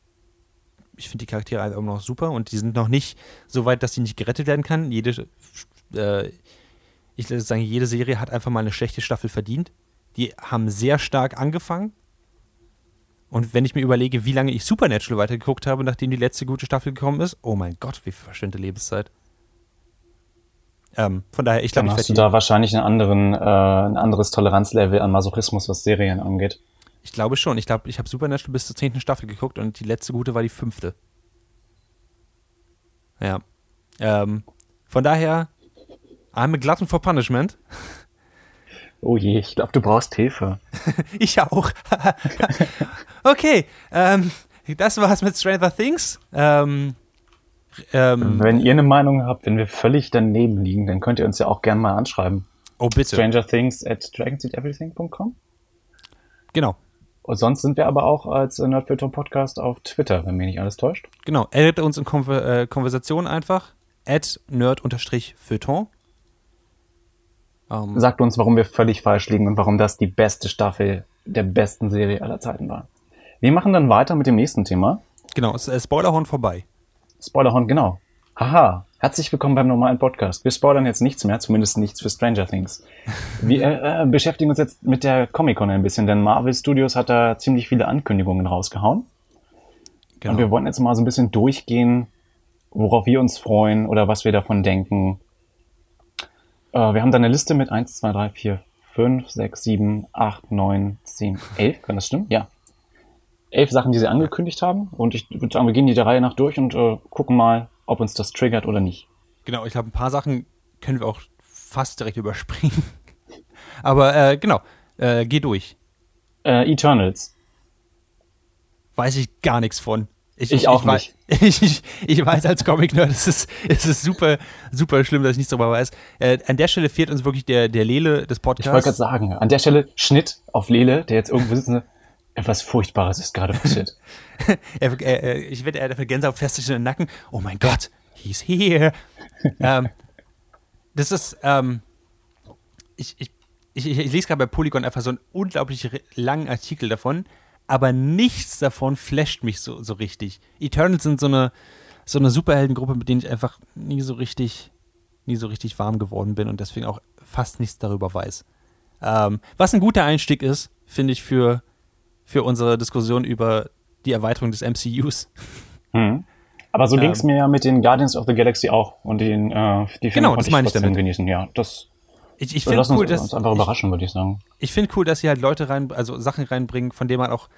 ich finde die Charaktere einfach immer noch super und die sind noch nicht so weit, dass sie nicht gerettet werden kann. Jede, äh, ich würde sagen, jede Serie hat einfach mal eine schlechte Staffel verdient. Die haben sehr stark angefangen. Und wenn ich mir überlege, wie lange ich Supernatural weitergeguckt habe, nachdem die letzte gute Staffel gekommen ist, oh mein Gott, wie verschwendete Lebenszeit. Ähm, von daher, ich glaube, ich hast du da wahrscheinlich einen anderen, äh, ein anderes Toleranzlevel an Masochismus, was Serien angeht. Ich glaube schon. Ich glaube, ich habe Supernatural bis zur zehnten Staffel geguckt und die letzte gute war die fünfte. Ja. Ähm, von daher, I'm a glutton for punishment. Oh je, ich glaube, du brauchst Hilfe. ich auch. okay, ähm, das war's mit Stranger Things. Ähm, ähm, wenn ihr eine Meinung habt, wenn wir völlig daneben liegen, dann könnt ihr uns ja auch gerne mal anschreiben. Oh, bitte. Stranger Things at dragonseateverything.com. Genau. Und sonst sind wir aber auch als Nerdfilter Podcast auf Twitter, wenn mich nicht alles täuscht. Genau, edit uns in Konver äh, Konversation einfach. At nerd-feuilleton. Ähm, Sagt uns, warum wir völlig falsch liegen und warum das die beste Staffel der besten Serie aller Zeiten war. Wir machen dann weiter mit dem nächsten Thema. Genau, äh, Spoilerhorn vorbei. Spoilerhorn, genau. Haha, herzlich willkommen beim normalen Podcast. Wir spoilern jetzt nichts mehr, zumindest nichts für Stranger Things. Wir äh, beschäftigen uns jetzt mit der Comic-Con ein bisschen, denn Marvel Studios hat da ziemlich viele Ankündigungen rausgehauen. Genau. Und wir wollen jetzt mal so ein bisschen durchgehen, worauf wir uns freuen oder was wir davon denken. Äh, wir haben da eine Liste mit 1, 2, 3, 4, 5, 6, 7, 8, 9, 10, 11. Kann das stimmen? Ja. Elf Sachen, die sie angekündigt haben. Und ich würde sagen, wir gehen die der Reihe nach durch und äh, gucken mal, ob uns das triggert oder nicht. Genau, ich glaube, ein paar Sachen können wir auch fast direkt überspringen. Aber äh, genau, äh, geh durch. Äh, Eternals. Weiß ich gar nichts von. Ich, ich, auch ich nicht. Weiß, ich, ich, weiß als Comic-Nerd, es ist, es ist super, super schlimm, dass ich nichts darüber weiß. Äh, an der Stelle fehlt uns wirklich der, der Lele des Podcasts. Ich wollte gerade sagen, an der Stelle Schnitt auf Lele, der jetzt irgendwo sitzt. Etwas Furchtbares ist gerade passiert. er, er, ich werde er dafür Gänsehaut feststellen in den Nacken. Oh mein Gott, he's here. ähm, das ist, ähm, ich, ich, ich, ich lese gerade bei Polygon einfach so einen unglaublich langen Artikel davon, aber nichts davon flasht mich so, so richtig. Eternals sind so eine, so eine Superheldengruppe, mit denen ich einfach nie so richtig, nie so richtig warm geworden bin und deswegen auch fast nichts darüber weiß. Ähm, was ein guter Einstieg ist, finde ich, für, für unsere Diskussion über die Erweiterung des MCUs. Hm. Aber so ähm, ging es mir ja mit den Guardians of the Galaxy auch und den, äh, die Filme genau, das meine ich damit. genießen. Ja, das ich, ich finde cool, dass uns einfach überraschen, würde ich sagen. Ich finde cool, dass sie halt Leute rein, also Sachen reinbringen, von denen man auch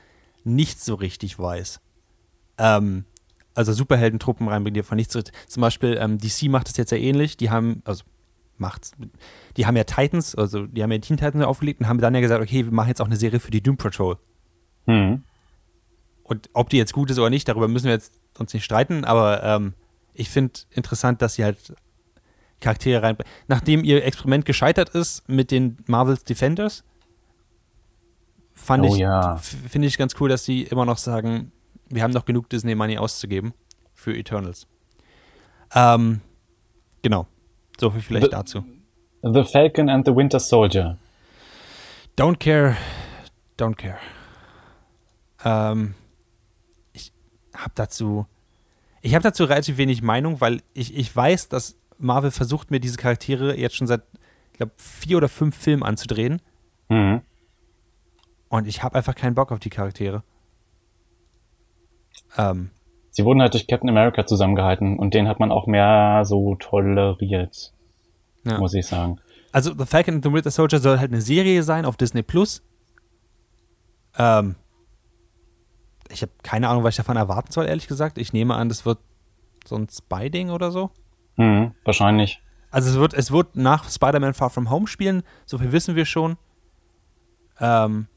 nichts so richtig weiß. Ähm, also Superheldentruppen reinbringen, die von nichts so. Zum Beispiel ähm, DC macht das jetzt ja ähnlich. Die haben, also macht's, die haben ja Titans, also die haben ja Teen Titans aufgelegt und haben dann ja gesagt, okay, wir machen jetzt auch eine Serie für die Doom Patrol. Mhm. Und ob die jetzt gut ist oder nicht, darüber müssen wir jetzt uns nicht streiten, aber ähm, ich finde interessant, dass sie halt Charaktere reinbringen. Nachdem ihr Experiment gescheitert ist mit den Marvels Defenders, fand oh, ich, ja. finde ich ganz cool, dass sie immer noch sagen, wir haben noch genug Disney Money auszugeben für Eternals. Ähm, genau. So viel vielleicht the, dazu. The Falcon and the Winter Soldier. Don't care. Don't care. Ähm, ich habe dazu, ich habe dazu relativ wenig Meinung, weil ich, ich weiß, dass Marvel versucht mir diese Charaktere jetzt schon seit, ich glaube, vier oder fünf Filmen anzudrehen. Mhm. Und ich habe einfach keinen Bock auf die Charaktere. Ähm, Sie wurden halt durch Captain America zusammengehalten und den hat man auch mehr so toleriert, ja. muss ich sagen. Also The Falcon and the Winter Soldier soll halt eine Serie sein auf Disney Plus. Ähm, ich habe keine Ahnung, was ich davon erwarten soll, ehrlich gesagt. Ich nehme an, das wird so ein Spy-Ding oder so. Mhm, wahrscheinlich. Also es wird, es wird nach Spider-Man Far From Home spielen, so viel wissen wir schon. Ähm,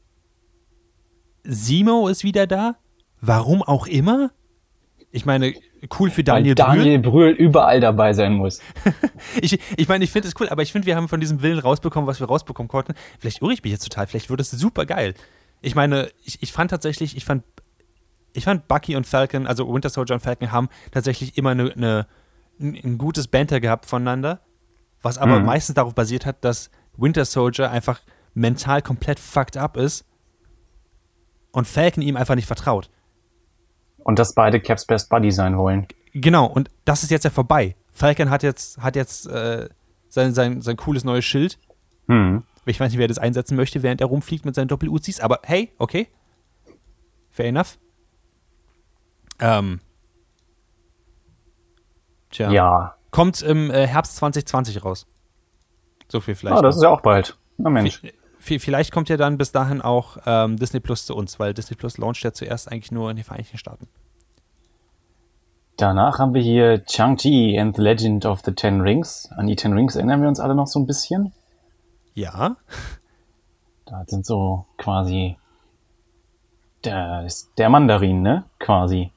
Simo ist wieder da. Warum auch immer? Ich meine, cool für Daniel Weil Daniel Brühl. Brühl überall dabei sein muss. ich, ich meine, ich finde es cool, aber ich finde, wir haben von diesem Willen rausbekommen, was wir rausbekommen konnten. Vielleicht irre ich mich jetzt total, vielleicht wird es super geil. Ich meine, ich, ich fand tatsächlich, ich fand, ich fand Bucky und Falcon, also Winter Soldier und Falcon haben tatsächlich immer eine, eine ein gutes Banter gehabt voneinander, was aber mhm. meistens darauf basiert hat, dass Winter Soldier einfach mental komplett fucked up ist und Falcon ihm einfach nicht vertraut. Und dass beide Caps Best Buddy sein wollen. Genau, und das ist jetzt ja vorbei. Falcon hat jetzt, hat jetzt äh, sein, sein, sein cooles neues Schild. Mhm. Ich weiß nicht, wer das einsetzen möchte, während er rumfliegt mit seinen Doppel-Uzis, aber hey, okay. Fair enough. Ähm, Tja. Ja. Kommt im äh, Herbst 2020 raus. So viel vielleicht. Ah, das noch. ist ja auch bald. Na Mensch. V vielleicht kommt ja dann bis dahin auch ähm, Disney Plus zu uns, weil Disney Plus launcht ja zuerst eigentlich nur in den Vereinigten Staaten. Danach haben wir hier Chang-Chi and the Legend of the Ten Rings. An die Ten Rings erinnern wir uns alle noch so ein bisschen. Ja. Da sind so quasi der, der Mandarin, ne? Quasi.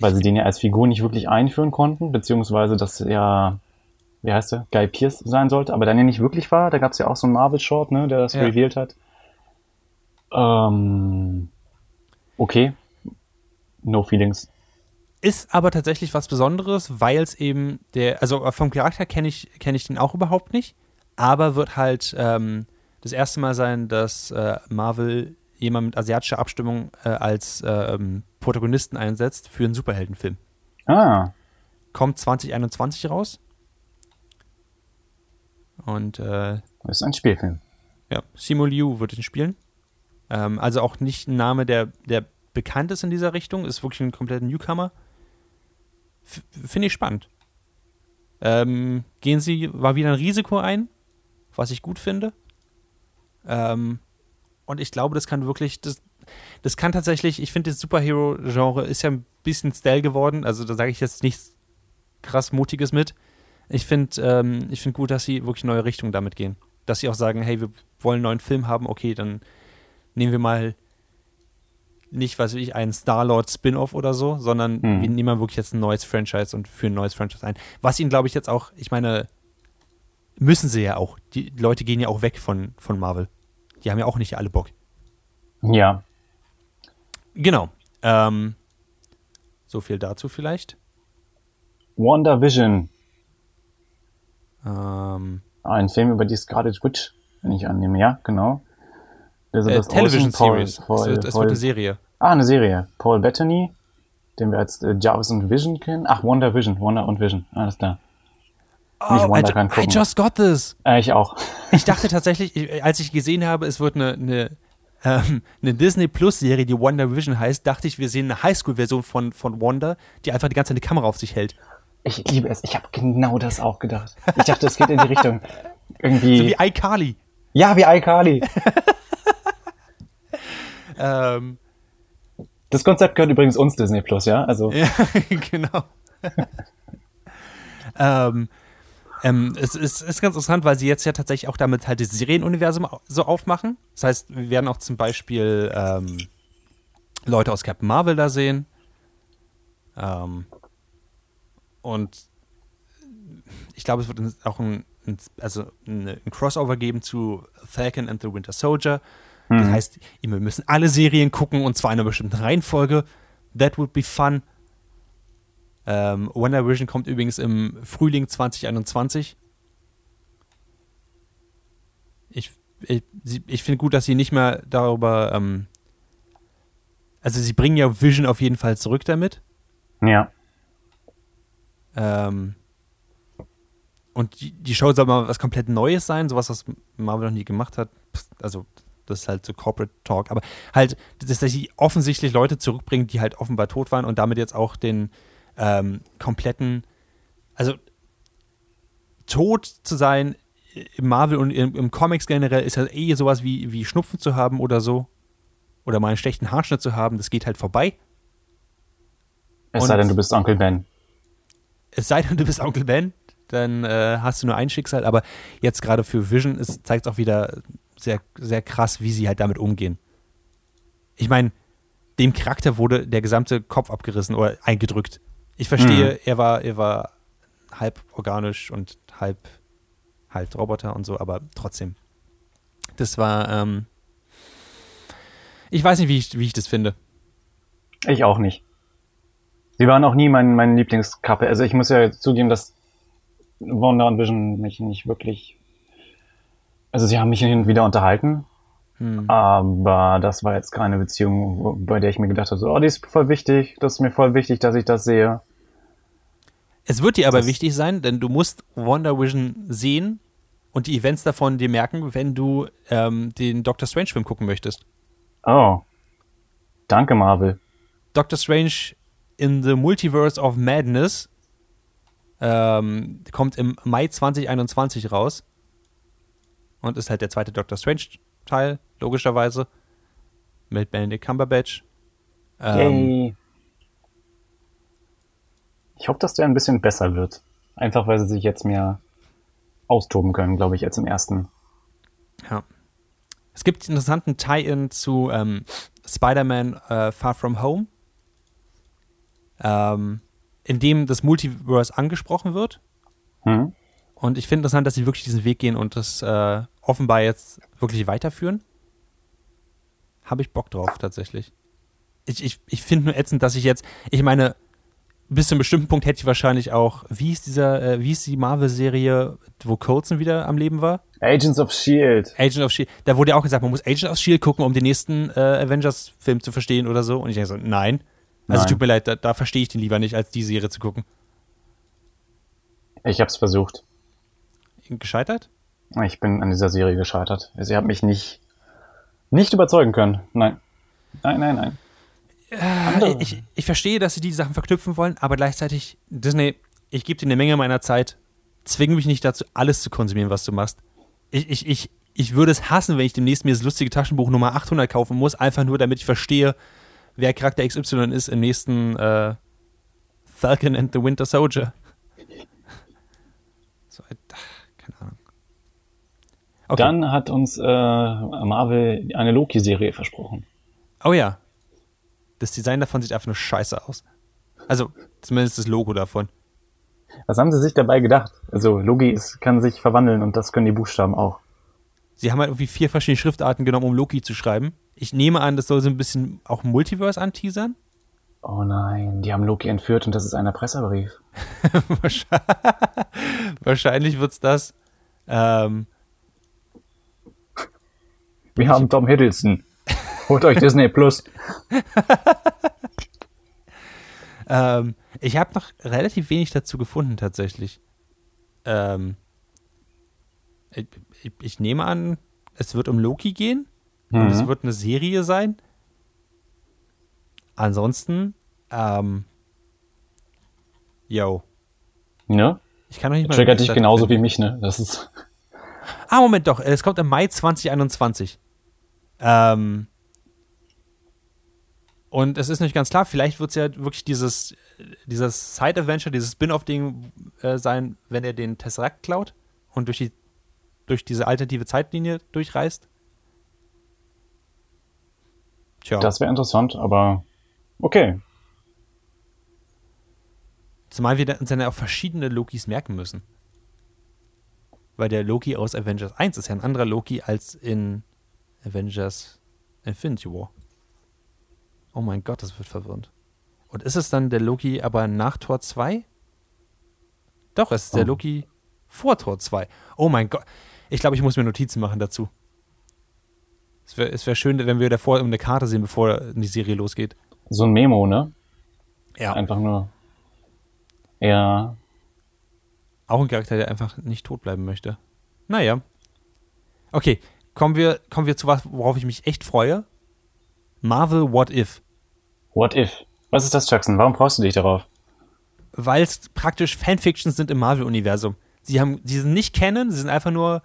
Weil sie den ja als Figur nicht wirklich einführen konnten, beziehungsweise dass ja, wie heißt der, Guy Pierce sein sollte, aber dann ja nicht wirklich war. Da gab es ja auch so einen Marvel-Short, ne, der das Ja. revealed hat. Ähm, okay. No feelings. Ist aber tatsächlich was Besonderes, weil es eben der, also vom Charakter kenne ich, kenn ich den auch überhaupt nicht, aber wird halt ähm, das erste Mal sein, dass äh, Marvel jemand mit asiatischer Abstimmung äh, als ähm, Protagonisten einsetzt für einen Superheldenfilm. Ah, Kommt 2021 raus. Und äh, das ist ein Spielfilm. ja, Simu Liu wird ihn spielen. Ähm, also auch nicht ein Name, der, der bekannt ist in dieser Richtung, ist wirklich ein kompletter Newcomer. Finde ich spannend. Ähm, gehen Sie mal wieder ein Risiko ein, was ich gut finde. Ähm, und ich glaube, das kann wirklich, das, das kann tatsächlich, ich finde, das Superhero-Genre ist ja ein bisschen stale geworden. Also da sage ich jetzt nichts krass Mutiges mit. Ich finde ähm, ich find gut, dass sie wirklich neue Richtungen damit gehen. Dass sie auch sagen, hey, wir wollen einen neuen Film haben, okay, dann nehmen wir mal nicht, was weiß ich, einen Star-Lord-Spin-Off oder so, sondern Hm. wir nehmen wirklich jetzt ein neues Franchise und führen ein neues Franchise ein. Was ihnen, glaube ich, jetzt auch, ich meine, müssen sie ja auch. Die Leute gehen ja auch weg von, von Marvel. Die haben ja auch nicht alle Bock. Ja, Genau. Ähm, so viel dazu vielleicht. WandaVision. Ähm, Ein Film über die Scarlet Witch, wenn ich annehme. Ja, genau. äh, Elizabeth Television Paul- Series. Paul- es, wird, es wird eine Serie. Ah, eine Serie. Paul Bettany, den wir als äh, Jarvis und Vision kennen. Ach, Wonder Vision. Wonder und Vision. Alles klar. Nicht Oh, I, kann I gucken. just got this. Äh, ich auch. Ich dachte tatsächlich, ich- als ich gesehen habe, es wird eine, eine, ähm, eine Disney Plus Serie, die Wonder Vision heißt, dachte ich, wir sehen eine Highschool-Version von, von Wanda, die einfach die ganze Zeit eine Kamera auf sich hält. Ich liebe es. Ich habe genau das auch gedacht. Ich dachte, es geht in die Richtung. Irgendwie. So wie iCarly. ja, wie iCarly. Ähm, Das Konzept gehört übrigens uns Disney Plus, ja? Also, ja, genau. ähm, ähm, es ist, ist ganz interessant, weil sie jetzt ja tatsächlich auch damit halt das Serienuniversum so aufmachen. Das heißt, wir werden auch zum Beispiel ähm, Leute aus Captain Marvel da sehen. Ähm, und ich glaube, es wird auch ein, ein, also ein, ein Crossover geben zu Falcon and the Winter Soldier. Das heißt, wir müssen alle Serien gucken und zwar in einer bestimmten Reihenfolge. That would be fun. Ähm, Wonder Vision kommt übrigens im Frühling 2021. Ich, ich, ich finde gut, dass sie nicht mehr darüber. Ähm, also, sie bringen ja Vision auf jeden Fall zurück damit. ja. Ähm, und die, die Show soll mal was komplett Neues sein, sowas, was Marvel noch nie gemacht hat. Also, das ist halt so Corporate Talk. Aber halt, dass sie offensichtlich Leute zurückbringen, die halt offenbar tot waren und damit jetzt auch den ähm, kompletten, also tot zu sein im Marvel und im, im Comics generell ist ja eh sowas wie, wie Schnupfen zu haben oder so. Oder mal einen schlechten Haarschnitt zu haben, das geht halt vorbei. Es Und- sei denn, du bist Onkel Ben. es sei denn, du bist Onkel Ben, dann äh, hast du nur ein Schicksal. Aber jetzt gerade für Vision zeigt es auch wieder sehr, sehr krass, wie sie halt damit umgehen. Ich meine, dem Charakter wurde der gesamte Kopf abgerissen oder eingedrückt. Ich verstehe, er war, er war halb organisch und halb halt Roboter und so, aber trotzdem. Das war, ähm, ich weiß nicht, wie ich, wie ich das finde. Ich auch nicht. Sie waren auch nie mein, mein Lieblingskappe. Also ich muss ja zugeben, dass Wonder und Vision mich nicht wirklich. Also sie haben mich hin und wieder unterhalten, Hm. aber das war jetzt keine Beziehung, bei der ich mir gedacht habe, so, oh, die ist voll wichtig, das ist mir voll wichtig, dass ich das sehe. Es wird dir aber Das- wichtig sein, denn du musst Wonder Vision sehen und die Events davon dir merken, wenn du ähm, den Doctor Strange Film gucken möchtest. Oh. Danke, Marvel. Doctor Strange in the Multiverse of Madness ähm, kommt im Mai 2021 raus und ist halt der zweite Doctor Strange Teil, logischerweise, mit Benedict Cumberbatch. Ähm, Yay. Ich hoffe, dass der ein bisschen besser wird. Einfach, weil sie sich jetzt mehr austoben können, glaube ich, als im ersten. Ja. Es gibt einen interessanten Tie-In zu ähm, Spider-Man äh, Far From Home, ähm, in dem das Multiverse angesprochen wird. Hm? Und ich finde interessant, dass sie wirklich diesen Weg gehen und das äh, offenbar jetzt wirklich weiterführen. Habe ich Bock drauf, tatsächlich. Ich, ich, ich finde nur ätzend, dass ich jetzt, ich meine, bis zu einem bestimmten Punkt hätte ich wahrscheinlich auch, wie ist dieser, äh, wie ist die Marvel-Serie, wo Coulson wieder am Leben war? Agents of S.H.I.E.L.D. Agent of Shield. Da wurde ja auch gesagt, man muss Agent of Shield gucken, um den nächsten äh, Avengers-Film zu verstehen oder so. Und ich denke so, nein. Also Nein. tut mir leid, da, da verstehe ich den lieber nicht, als die Serie zu gucken. Ich hab's versucht. Gescheitert? Ich bin an dieser Serie gescheitert. Sie hat mich nicht, nicht überzeugen können. Nein. Nein, nein, nein. Ich, ich, ich verstehe, dass sie die Sachen verknüpfen wollen, aber gleichzeitig, Disney, ich gebe dir eine Menge meiner Zeit. Zwing mich nicht dazu, alles zu konsumieren, was du machst. Ich, ich, ich, ich würde es hassen, wenn ich demnächst mir das lustige Taschenbuch Nummer 800 kaufen muss, einfach nur, damit ich verstehe, wer Charakter XY ist im nächsten äh, Falcon and the Winter Soldier. So, äh, keine Ahnung. Okay. Dann hat uns äh, Marvel eine Loki-Serie versprochen. Oh ja. Das Design davon sieht einfach nur scheiße aus. Also, zumindest das Logo davon. Was haben sie sich dabei gedacht? Also Loki ist, kann sich verwandeln und das können die Buchstaben auch. Sie haben halt irgendwie vier verschiedene Schriftarten genommen, um Loki zu schreiben. Ich nehme an, das soll so ein bisschen auch Multiverse anteasern. Oh nein, die haben Loki entführt und das ist ein Erpresserbrief. Wahrscheinlich wird's das. Ähm, Wir haben Tom Hiddleston. Holt euch Disney Plus. ähm, ich habe noch relativ wenig dazu gefunden, tatsächlich. Ähm, ich, ich, ich nehme an, es wird um Loki gehen. Und es Mhm. wird eine Serie sein. Ansonsten, ähm, yo. Ne? Ich kann doch nicht mal. Triggert dich genauso finden. wie mich, ne? Das ist. Ah, Moment doch. Es kommt im Mai 2021. Ähm, und es ist nicht ganz klar, vielleicht wird es ja wirklich dieses, dieses Side-Adventure, dieses Spin-off-Ding äh, sein, wenn er den Tesseract klaut und durch, die, durch diese alternative Zeitlinie durchreist. Tja, Das wäre interessant, aber okay. zumal wir uns dann ja auch verschiedene Lokis merken müssen. Weil der Loki aus Avengers 1 ist ja ein anderer Loki als in Avengers Infinity War. Oh mein Gott, das wird verwirrend. Und ist es dann der Loki aber nach Tor 2? Doch, es ist der Oh. Loki vor Tor 2. Oh mein Gott. Ich glaube, ich muss mir Notizen machen dazu. Es wäre wär schön, wenn wir davor eine Karte sehen, bevor die Serie losgeht. So ein Memo, ne? Ja. Einfach nur. Ja. Auch ein Charakter, der einfach nicht tot bleiben möchte. Naja. Okay, kommen wir, kommen wir zu was, worauf ich mich echt freue. Marvel What If. What if? Was ist das, Jackson? Warum brauchst du dich darauf? Weil es praktisch Fanfictions sind im Marvel-Universum. Sie haben, sie sind nicht kennen, sie sind einfach nur,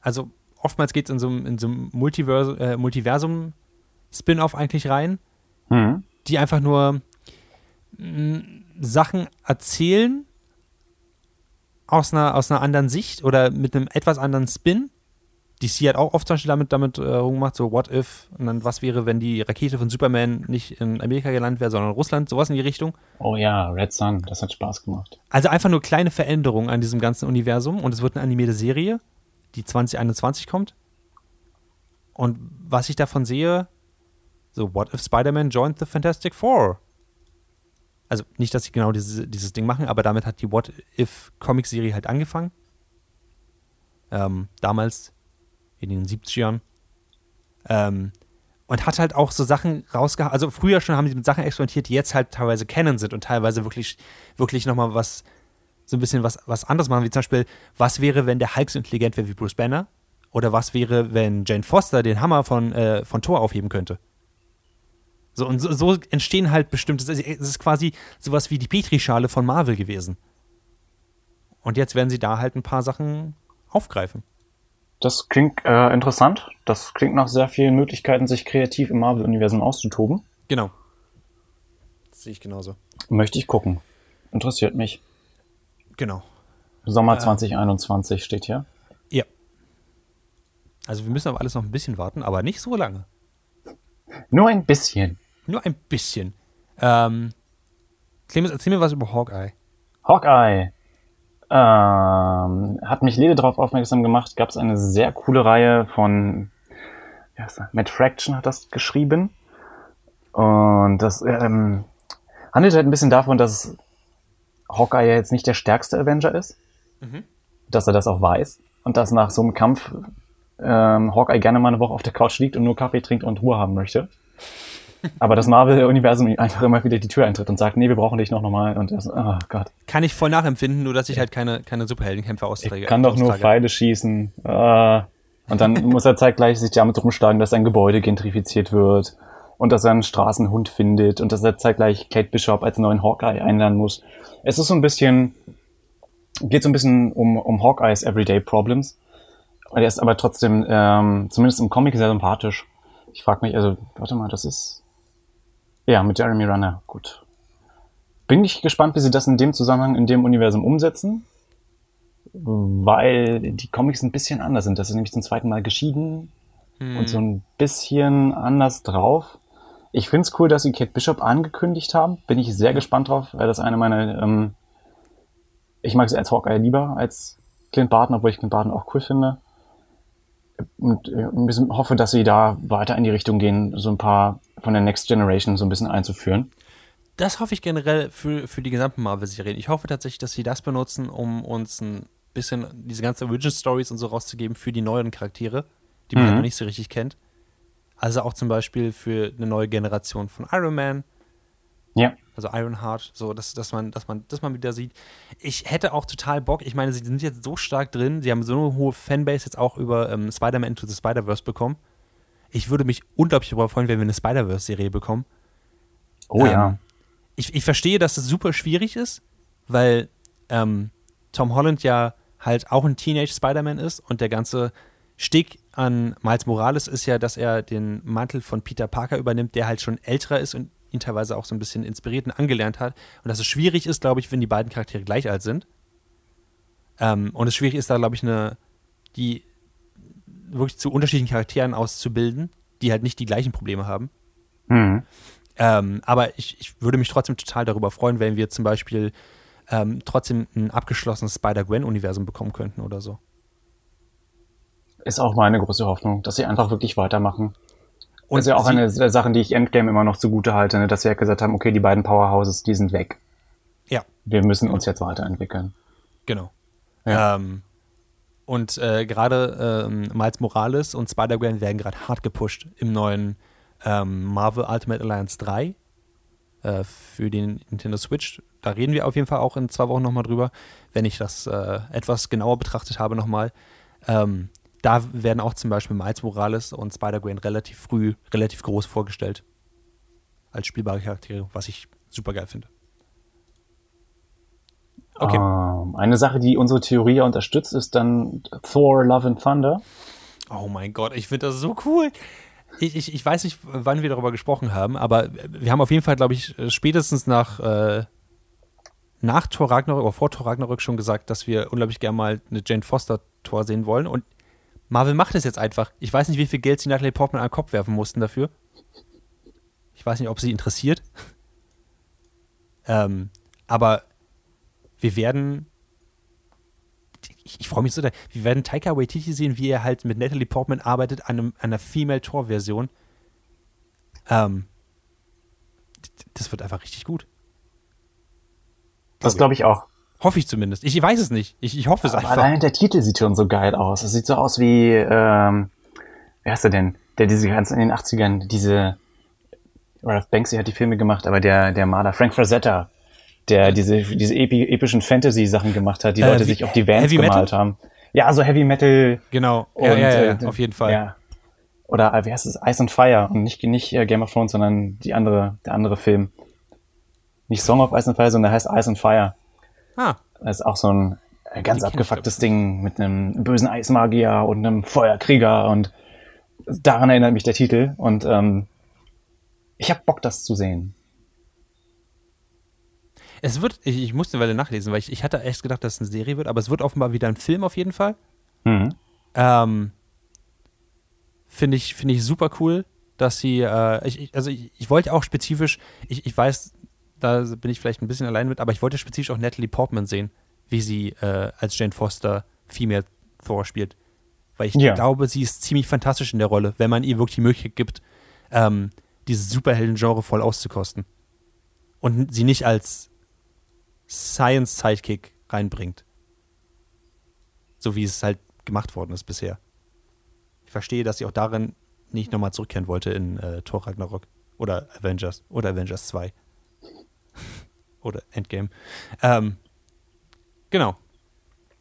also oftmals geht es in so, einem- in so einem Multiverse, äh, Multiversum-Spin-Off eigentlich rein, Hm. die einfach nur mh, Sachen erzählen aus einer, aus einer anderen Sicht oder mit einem etwas anderen Spin. DC hat auch oft zum Beispiel damit, damit äh, rumgemacht, so what if und dann was wäre, wenn die Rakete von Superman nicht in Amerika gelandet wäre, sondern in Russland, sowas in die Richtung. Oh ja, Red Sun, das hat Spaß gemacht. Also einfach nur kleine Veränderungen an diesem ganzen Universum und es wird eine animierte Serie, die 2021 kommt. Und was ich davon sehe, so, what if Spider-Man joined the Fantastic Four? Also nicht, dass sie genau diese, dieses Ding machen, aber damit hat die What if Comic-Serie halt angefangen. Ähm, damals in den 70ern. Ähm, und hat halt auch so Sachen rausgehauen. Also früher schon haben sie mit Sachen experimentiert, die jetzt halt teilweise kennen sind und teilweise wirklich, wirklich nochmal was, so ein bisschen was, was anderes machen, wie zum Beispiel, was wäre, wenn der Hulk so intelligent wäre wie Bruce Banner? Oder was wäre, wenn Jane Foster den Hammer von, äh, von Thor aufheben könnte? So, und so, so entstehen halt bestimmte, es ist quasi sowas wie die Petrischale von Marvel gewesen. Und jetzt werden sie da halt ein paar Sachen aufgreifen. Das klingt äh, interessant. Das klingt nach sehr vielen Möglichkeiten, sich kreativ im Marvel-Universum auszutoben. Genau. Das sehe ich genauso. Möchte ich gucken. Interessiert mich. Genau. Sommer 2021 steht hier. Ja. Also wir müssen auf alles noch ein bisschen warten, aber nicht so lange. Nur ein bisschen. Nur ein bisschen. Ähm, Clemens, erzähl mir was über Hawkeye. Hawkeye. Ähm, hat mich Lede darauf aufmerksam gemacht. Gab es eine sehr coole Reihe von wie heißt er? Matt Fraction hat das geschrieben. Und das ähm, handelt halt ein bisschen davon, dass Hawkeye jetzt nicht der stärkste Avenger ist. Dass er das auch weiß. Und dass nach so einem Kampf ähm, Hawkeye gerne mal eine Woche auf der Couch liegt und nur Kaffee trinkt und Ruhe haben möchte. Aber das Marvel-Universum einfach immer wieder die Tür eintritt und sagt, nee, wir brauchen dich noch nochmal. Und er so, oh Gott. Kann ich voll nachempfinden, nur dass ich halt keine, keine Superheldenkämpfe austrage. Ich kann doch nur. Pfeile schießen. Ah. Und dann muss er zeitgleich sich damit rumschlagen, dass sein Gebäude gentrifiziert wird und dass er einen Straßenhund findet und dass er zeitgleich Kate Bishop als neuen Hawkeye einladen muss. Es ist so ein bisschen, geht so ein bisschen um, um Hawkeyes Everyday Problems. Und er ist aber trotzdem, ähm, zumindest im Comic sehr sympathisch. Ich frage mich, also, warte mal, das ist, ja, mit Jeremy Renner, gut. Bin ich gespannt, wie sie das in dem Zusammenhang, in dem Universum umsetzen weil die Comics ein bisschen anders sind. Das ist nämlich zum zweiten Mal geschieden und so ein bisschen anders drauf. Ich find's cool, dass sie Kate Bishop angekündigt haben. Bin ich sehr gespannt drauf, weil das eine meiner, ähm, ich mag sie als Hawkeye lieber als Clint Barton, obwohl ich Clint Barton auch cool finde. Und äh, ein bisschen hoffe, dass sie da weiter in die Richtung gehen, so ein paar von der Next Generation so ein bisschen einzuführen. Das hoffe ich generell für, für die gesamten Marvel-Serien. Ich hoffe tatsächlich, dass sie das benutzen, um uns ein bisschen diese ganzen Origin Stories und so rauszugeben für die neuen Charaktere, die man Mhm. halt noch nicht so richtig kennt. Also auch zum Beispiel für eine neue Generation von Iron Man, Ja. Also Ironheart, so dass, dass man, dass man, dass man wieder sieht. Ich hätte auch total Bock, ich meine, sie sind jetzt so stark drin, sie haben so eine hohe Fanbase jetzt auch über ähm, Spider-Man Into the Spider-Verse bekommen. Ich würde mich unglaublich darüber freuen, wenn wir eine Spider-Verse-Serie bekommen. Oh ja. Ähm, ich, ich verstehe, dass es super schwierig ist, weil ähm, Tom Holland ja halt auch ein Teenage Spider-Man ist und der ganze Stick an Miles Morales ist ja, dass er den Mantel von Peter Parker übernimmt, der halt schon älterer ist und ihn teilweise auch so ein bisschen inspiriert und angelernt hat. Und dass es schwierig ist, glaube ich, wenn die beiden Charaktere gleich alt sind. Ähm, und es schwierig ist, da, glaube ich, eine, die wirklich zu unterschiedlichen Charakteren auszubilden, die halt nicht die gleichen Probleme haben. Mhm. Ähm, aber ich, ich würde mich trotzdem total darüber freuen, wenn wir zum Beispiel ähm, trotzdem ein abgeschlossenes Spider-Gwen-Universum bekommen könnten oder so. Ist auch meine große Hoffnung, dass sie einfach wirklich weitermachen. Und das ist ja auch eine der Sachen, die ich Endgame immer noch zugute halte, ne? dass sie ja gesagt haben, okay, die beiden Powerhouses, die sind weg. Ja, Wir müssen uns jetzt weiterentwickeln. genau. Ja. Ähm, und äh, gerade ähm, Miles Morales und Spider-Gwen werden gerade hart gepusht im neuen ähm, Marvel Ultimate Alliance 3 äh, für den Nintendo Switch. Da reden wir auf jeden Fall auch in zwei Wochen nochmal drüber, wenn ich das äh, etwas genauer betrachtet habe nochmal. Ähm, da werden auch zum Beispiel Miles Morales und Spider-Gwen relativ früh, relativ groß vorgestellt. Als spielbare Charaktere, was ich super geil finde. Okay. Ähm, eine Sache, die unsere Theorie ja unterstützt, ist dann Thor Love and Thunder. Oh mein Gott, ich finde das so cool. Ich, ich, ich weiß nicht, wann wir darüber gesprochen haben, aber wir haben auf jeden Fall, glaube ich, spätestens nach, äh, nach Thor Ragnarök oder vor Thor Ragnarök schon gesagt, dass wir unglaublich gerne mal eine Jane Foster Tor sehen wollen. Und Marvel macht es jetzt einfach. Ich weiß nicht, wie viel Geld sie Natalie Portman an den Kopf werfen mussten dafür. Ich weiß nicht, ob sie interessiert. ähm, aber wir werden ich, ich freue mich so, wir werden Taika Waititi sehen, wie er halt mit Natalie Portman arbeitet an, einem, einer Female-Tor-Version. Ähm, das wird einfach richtig gut. Das glaube ich auch. Hoffe ich zumindest. Ich weiß es nicht. Ich, ich hoffe es Aber einfach. allein der Titel sieht schon so geil aus. Es sieht so aus wie, ähm, wer ist der denn? Der diese ganz in den 80ern, diese, Ralph Banksy hat die Filme gemacht, aber der, der Maler, Frank Frazetta, der diese, diese epi, epischen Fantasy-Sachen gemacht hat, die Äh, Leute wie- sich auf die Vans gemalt Metal? haben. Ja, so Heavy Metal. Genau. Ja, und, ja, ja, äh, auf jeden Fall. Ja. Oder äh, wie heißt es? Ice and Fire und nicht, nicht äh, Game of Thrones, sondern die andere, der andere Film. Nicht Song of Ice and Fire, sondern der heißt Ice and Fire. Ah, Das ist auch so ein äh, ganz Die abgefucktes Ding mit einem bösen Eismagier und einem Feuerkrieger und daran erinnert mich der Titel und ähm, ich habe Bock, das zu sehen. es wird, ich, ich musste eine Weile nachlesen, weil ich, ich hatte echt gedacht, dass es eine Serie wird, aber es wird offenbar wieder ein Film auf jeden Fall. Mhm. Ähm, Finde ich, finde ich super cool, dass sie, äh, ich, also ich, ich wollte auch spezifisch, ich, ich weiß, da bin ich vielleicht ein bisschen allein mit, aber ich wollte spezifisch auch Natalie Portman sehen, wie sie äh, als Jane Foster Female Thor spielt. Weil ich Ja. glaube, sie ist ziemlich fantastisch in der Rolle, wenn man ihr wirklich die Möglichkeit gibt, ähm, dieses Superhelden-Genre voll auszukosten. Und sie nicht als Science-Sidekick reinbringt. So wie es halt gemacht worden ist bisher. Ich verstehe, dass sie auch darin nicht nochmal zurückkehren wollte in äh, Thor Ragnarok. Oder Avengers. Oder Avengers 2. oder Endgame. Ähm, genau.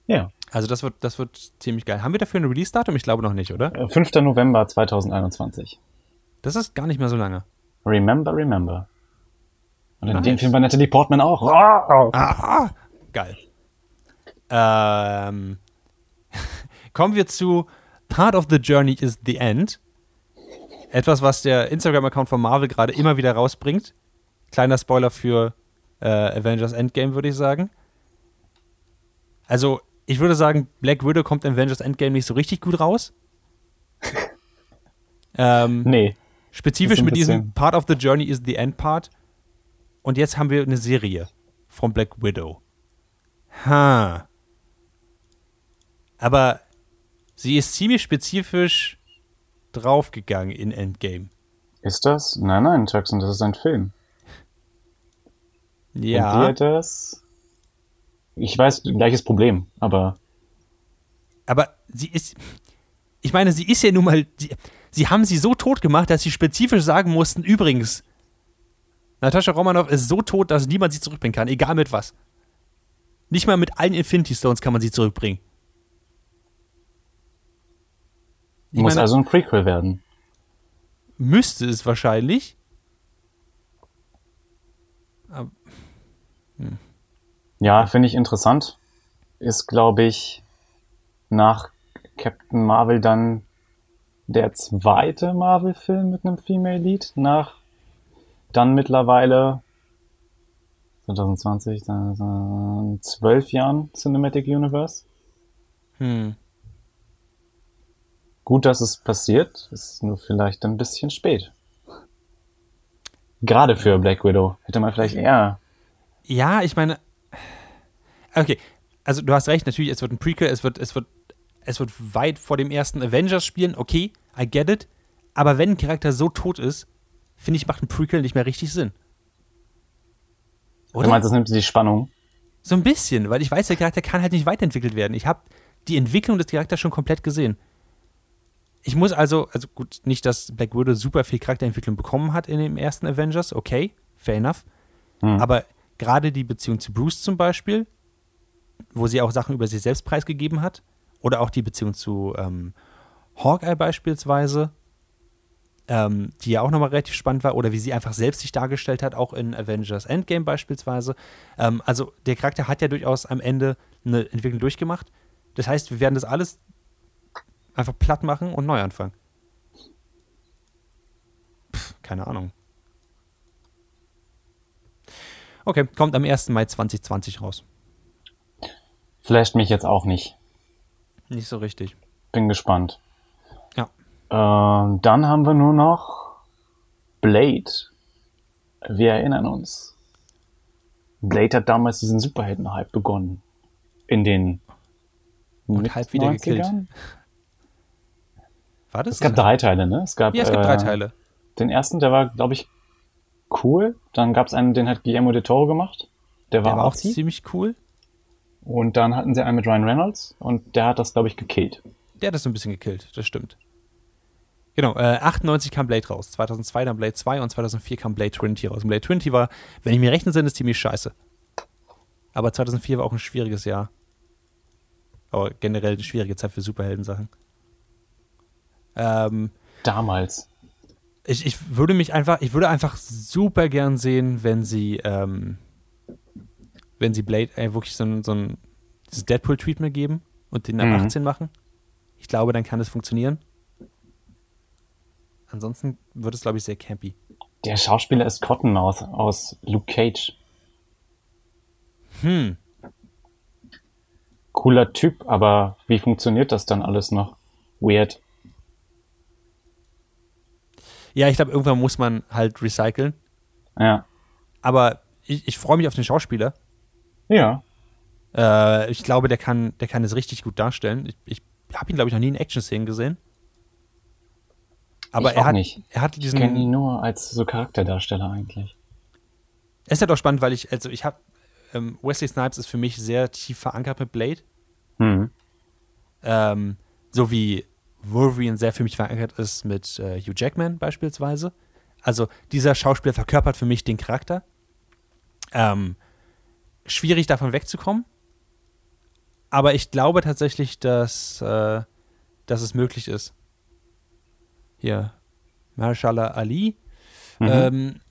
Ja. Also das wird, das wird ziemlich geil. Haben wir dafür ein Release-Datum? Ich glaube noch nicht, oder? Äh, 5. November 2021. Das ist gar nicht mehr so lange. Remember, remember. Und in Nice. dem Film war Natalie Portman auch. Ah! Ah, geil. Ähm, kommen wir zu Part of the Journey is the End. Etwas, was der Instagram-Account von Marvel gerade immer wieder rausbringt. Kleiner Spoiler für äh, Avengers Endgame, würde ich sagen. Also, ich würde sagen, Black Widow kommt in Avengers Endgame nicht so richtig gut raus. ähm, Nee. Spezifisch mit diesem Part of the Journey is the End Part. Und jetzt haben wir eine Serie von Black Widow. Ha. Aber sie ist ziemlich spezifisch draufgegangen in Endgame. Ist das? Nein, nein, Jackson, das ist ein Film. Und Ja, wir das. Ich weiß, gleiches Problem, aber aber sie ist. Ich meine, sie ist ja nun mal. Sie, sie haben sie so tot gemacht, dass sie spezifisch sagen mussten: Übrigens, Natascha Romanoff ist so tot, dass niemand sie zurückbringen kann, egal mit was. Nicht mal mit allen Infinity Stones kann man sie zurückbringen. Ich muss meine- also ein Prequel werden. Müsste es wahrscheinlich. Ja, finde ich interessant. Ist, glaube ich, nach Captain Marvel dann der zweite Marvel-Film mit einem Female Lead. Nach dann mittlerweile 2020, dann zwölf Jahren Cinematic Universe. Hm. Gut, dass es passiert, ist nur vielleicht ein bisschen spät. Gerade für Black Widow hätte man vielleicht eher. Ja, ich meine. Okay, also du hast recht, natürlich, es wird ein Prequel, es wird, es wird, es wird weit vor dem ersten Avengers spielen, okay, I get it. Aber wenn ein Charakter so tot ist, finde ich, macht ein Prequel nicht mehr richtig Sinn. Du Oder? meinst, das nimmt die Spannung? So ein bisschen, weil ich weiß, der Charakter kann halt nicht weiterentwickelt werden. Ich habe die Entwicklung des Charakters schon komplett gesehen. Ich muss also, also gut, nicht, dass Black Widow super viel Charakterentwicklung bekommen hat in dem ersten Avengers, okay, fair enough. Hm. Aber gerade die Beziehung zu Bruce zum Beispiel, wo sie auch Sachen über sich selbst preisgegeben hat, oder auch die Beziehung zu ähm, Hawkeye beispielsweise, ähm, die ja auch nochmal relativ spannend war, oder wie sie einfach selbst sich dargestellt hat, auch in Avengers Endgame beispielsweise. Ähm, also der Charakter hat ja durchaus am Ende eine Entwicklung durchgemacht. Das heißt, wir werden das alles einfach platt machen und neu anfangen. Pff, keine Ahnung. Okay, kommt am 1. Mai 2020 raus. Flasht mich jetzt auch nicht. Nicht so richtig. Bin gespannt. Ja. Ähm, dann haben wir nur noch Blade. Wir erinnern uns. Blade hat damals diesen Superhelden-Hype begonnen. In den Und halb wieder gekillt. 90ern? War das? Es gab drei Teile, ne? Es gab, ja, es gibt äh, drei Teile. Den ersten, der war, glaube ich, cool. Dann gab es einen, den hat Guillermo de Toro gemacht. Der war, Der war auch Arzi. ziemlich cool. Und dann hatten sie einen mit Ryan Reynolds und der hat das, glaube ich, gekillt. Der hat das so ein bisschen gekillt, das stimmt. Genau, äh, 98 kam Blade raus, 2002 dann Blade 2 und 2004 kam Blade Trinity raus. Und Blade Trinity war, wenn ich mir rechnen sind, ist ziemlich scheiße. Aber 2004 war auch ein schwieriges Jahr. Aber generell eine schwierige Zeit für Superheldensachen. Ähm, Damals. Ich, ich würde mich einfach, ich würde einfach super gern sehen, wenn sie, ähm, wenn sie Blade äh, wirklich so ein, so ein Deadpool-Treatment geben und den ab Mhm. 18 machen. Ich glaube, dann kann es funktionieren. Ansonsten wird es, glaube ich, sehr campy. Der Schauspieler ist Cottonmouth aus Luke Cage. Hm. Cooler Typ, aber wie funktioniert das dann alles noch? Weird. Ja, ich glaube, irgendwann muss man halt recyceln. Ja. Aber ich, ich freue mich auf den Schauspieler. Ja. Äh, ich glaube, der kann, der kann es richtig gut darstellen. Ich, ich habe ihn, glaube ich, noch nie in Action-Szenen gesehen. Aber Ich er auch hat, nicht. er hat Ich diesen. kenne ihn nur als so Charakterdarsteller eigentlich. Es ist halt auch spannend, weil ich, also ich habe, ähm, Wesley Snipes ist für mich sehr tief verankert mit Blade. Hm. Ähm, so wie Wolverine sehr für mich verankert ist mit äh, Hugh Jackman beispielsweise. Also dieser Schauspieler verkörpert für mich den Charakter. Ähm, schwierig davon wegzukommen. Aber ich glaube tatsächlich, dass, äh, dass es möglich ist. Hier, Marshala Ali Mhm. ähm,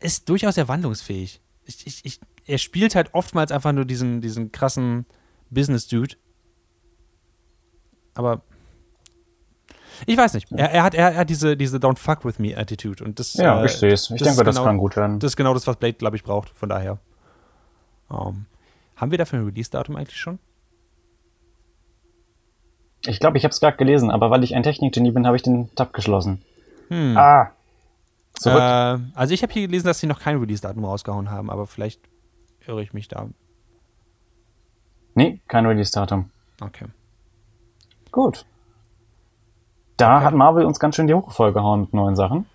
ist durchaus sehr wandlungsfähig. Ich, ich, ich, er spielt halt oftmals einfach nur diesen, diesen krassen Business-Dude. Aber ich weiß nicht. Er, er, hat, er, hat diese, diese Don't fuck with me Attitude. Und das, Ja, äh, ich sehe es. Ich denke, ist das genau- kann gut werden. Das ist genau das, was Blade, glaube ich, braucht. Von daher. Ähm, haben wir dafür ein Release-Datum eigentlich schon? Ich glaube, ich habe es gerade gelesen, aber weil ich ein Technikgenie bin, habe ich den Tab geschlossen. Hm. Ah. Zurück. Äh, also ich habe hier gelesen, dass sie noch kein Release-Datum rausgehauen haben, aber vielleicht irre ich mich da. Nee, kein Release-Datum. Okay. Gut. Da Okay. hat Marvel uns ganz schön die Hucke vollgehauen mit neuen Sachen.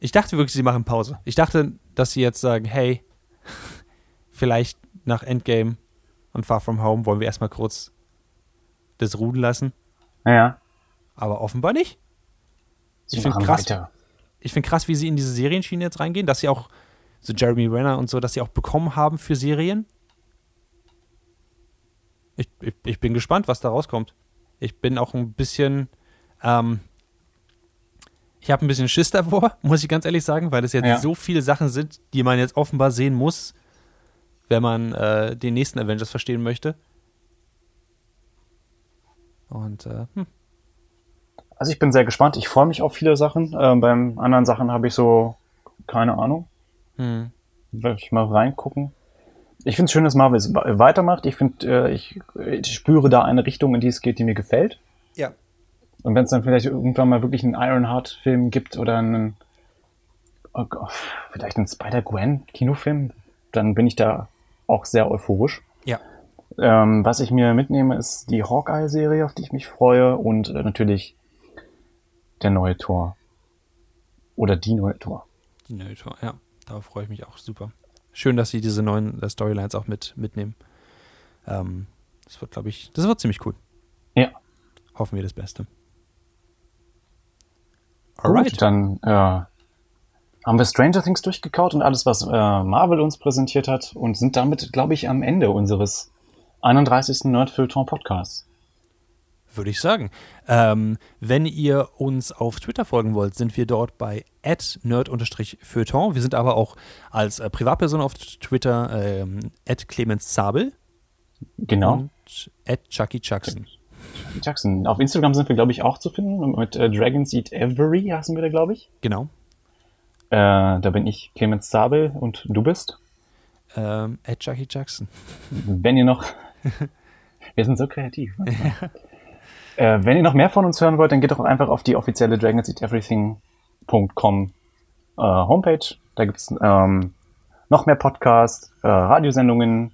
Ich dachte wirklich, sie machen Pause. Ich dachte, dass sie jetzt sagen, hey, vielleicht nach Endgame und Far From Home wollen wir erstmal kurz das ruhen lassen. Ja, Aber offenbar nicht. sie Ich find machen krass. weiter. Ich finde krass, wie sie in diese Serienschiene jetzt reingehen, dass sie auch so Jeremy Renner und so, dass sie auch bekommen haben für Serien. Ich, ich, ich bin gespannt, was da rauskommt. Ich bin auch ein bisschen, ähm, ich habe ein bisschen Schiss davor, muss ich ganz ehrlich sagen, weil es jetzt Ja. so viele Sachen sind, die man jetzt offenbar sehen muss, wenn man äh, den nächsten Avengers verstehen möchte. Und äh, hm, Also ich bin sehr gespannt. Ich freue mich auf viele Sachen. Ähm, beim anderen Sachen habe ich so keine Ahnung. hm. Werde ich mal reingucken. Ich finde es schön, dass Marvel es we- weitermacht. Ich finde, äh, ich, ich spüre da eine Richtung, in die es geht, die mir gefällt. Ja. Und wenn es dann vielleicht irgendwann mal wirklich einen Ironheart-Film gibt oder einen, oh Gott, vielleicht einen Spider-Gwen-Kinofilm, dann bin ich da auch sehr euphorisch. Ja. Ähm, was ich mir mitnehme, ist die Hawkeye-Serie, auf die ich mich freue und äh, natürlich der neue Tor. Oder die neue Tor. Die Nator, ja. Darauf freue ich mich auch super. Schön, dass sie diese neuen äh, Storylines auch mit mitnehmen. Ähm, das wird, glaube ich, das wird ziemlich cool. Ja. Hoffen wir das Beste. Gut, dann äh, haben wir Stranger Things durchgekaut und alles, was äh, Marvel uns präsentiert hat und sind damit, glaube ich, am Ende unseres 31. Nerdfilter Podcasts. Würde ich sagen. Ähm, wenn ihr uns auf Twitter folgen wollt, sind wir dort bei nerd-feuilleton. Wir sind aber auch als äh, Privatperson auf Twitter ähm, Clemens Zabel Genau. und at Chucky Chuckson. Jackson. Auf Instagram sind wir, glaube ich, auch zu finden. Mit äh, Dragons Eat Every heißen wir da, glaube ich. Genau. Äh, da bin ich Clemens Zabel und du bist. Ähm, at Chucky Chuckson. Wenn ihr noch. wir sind so kreativ. äh, wenn ihr noch mehr von uns hören wollt, dann geht doch einfach auf die offizielle dragonseateverything.com äh, Homepage. Da gibt's ähm, noch mehr Podcasts, äh, Radiosendungen,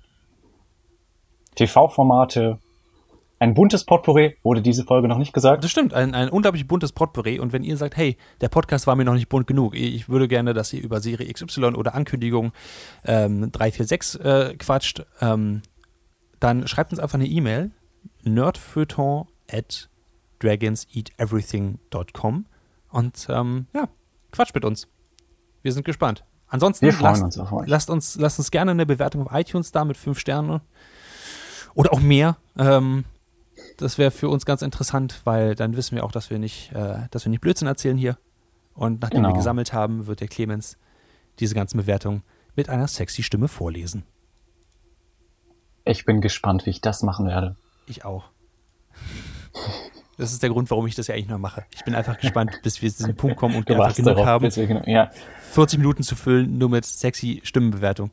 TV-Formate. Ein buntes Potpourri wurde diese Folge noch nicht gesagt. Das stimmt, ein, ein unglaublich buntes Potpourri. Und wenn ihr sagt, hey, der Podcast war mir noch nicht bunt genug, ich würde gerne, dass ihr über Serie XY oder Ankündigung ähm, 346 äh, quatscht, ähm, dann schreibt uns einfach eine E-Mail, nerdfeuilleton at dragonseateverything.com und ähm, ja, quatscht mit uns. Wir sind gespannt. Ansonsten lasst, uns auf euch. lasst uns, lasst uns gerne eine Bewertung auf iTunes da mit fünf Sternen oder auch mehr. Ähm, das wäre für uns ganz interessant, weil dann wissen wir auch, dass wir nicht, äh, dass wir nicht Blödsinn erzählen hier. Und nachdem wir Genau. gesammelt haben, wird der Clemens diese ganzen Bewertungen mit einer sexy Stimme vorlesen. Ich bin gespannt, wie ich das machen werde. Ich auch. Das ist der Grund, warum ich das ja eigentlich noch mache. Ich bin einfach gespannt, bis wir zu diesem Punkt kommen und wir einfach genug darauf, haben, wir genug- Ja. 40 Minuten zu füllen, nur mit sexy Stimmenbewertung.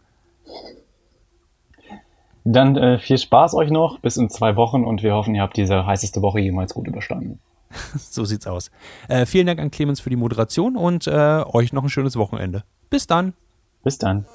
Dann äh, viel Spaß euch noch bis in zwei Wochen und wir hoffen, ihr habt diese heißeste Woche jemals gut überstanden. so sieht's aus. Äh, vielen Dank an Clemens für die Moderation und äh, euch noch ein schönes Wochenende. Bis dann. Bis dann.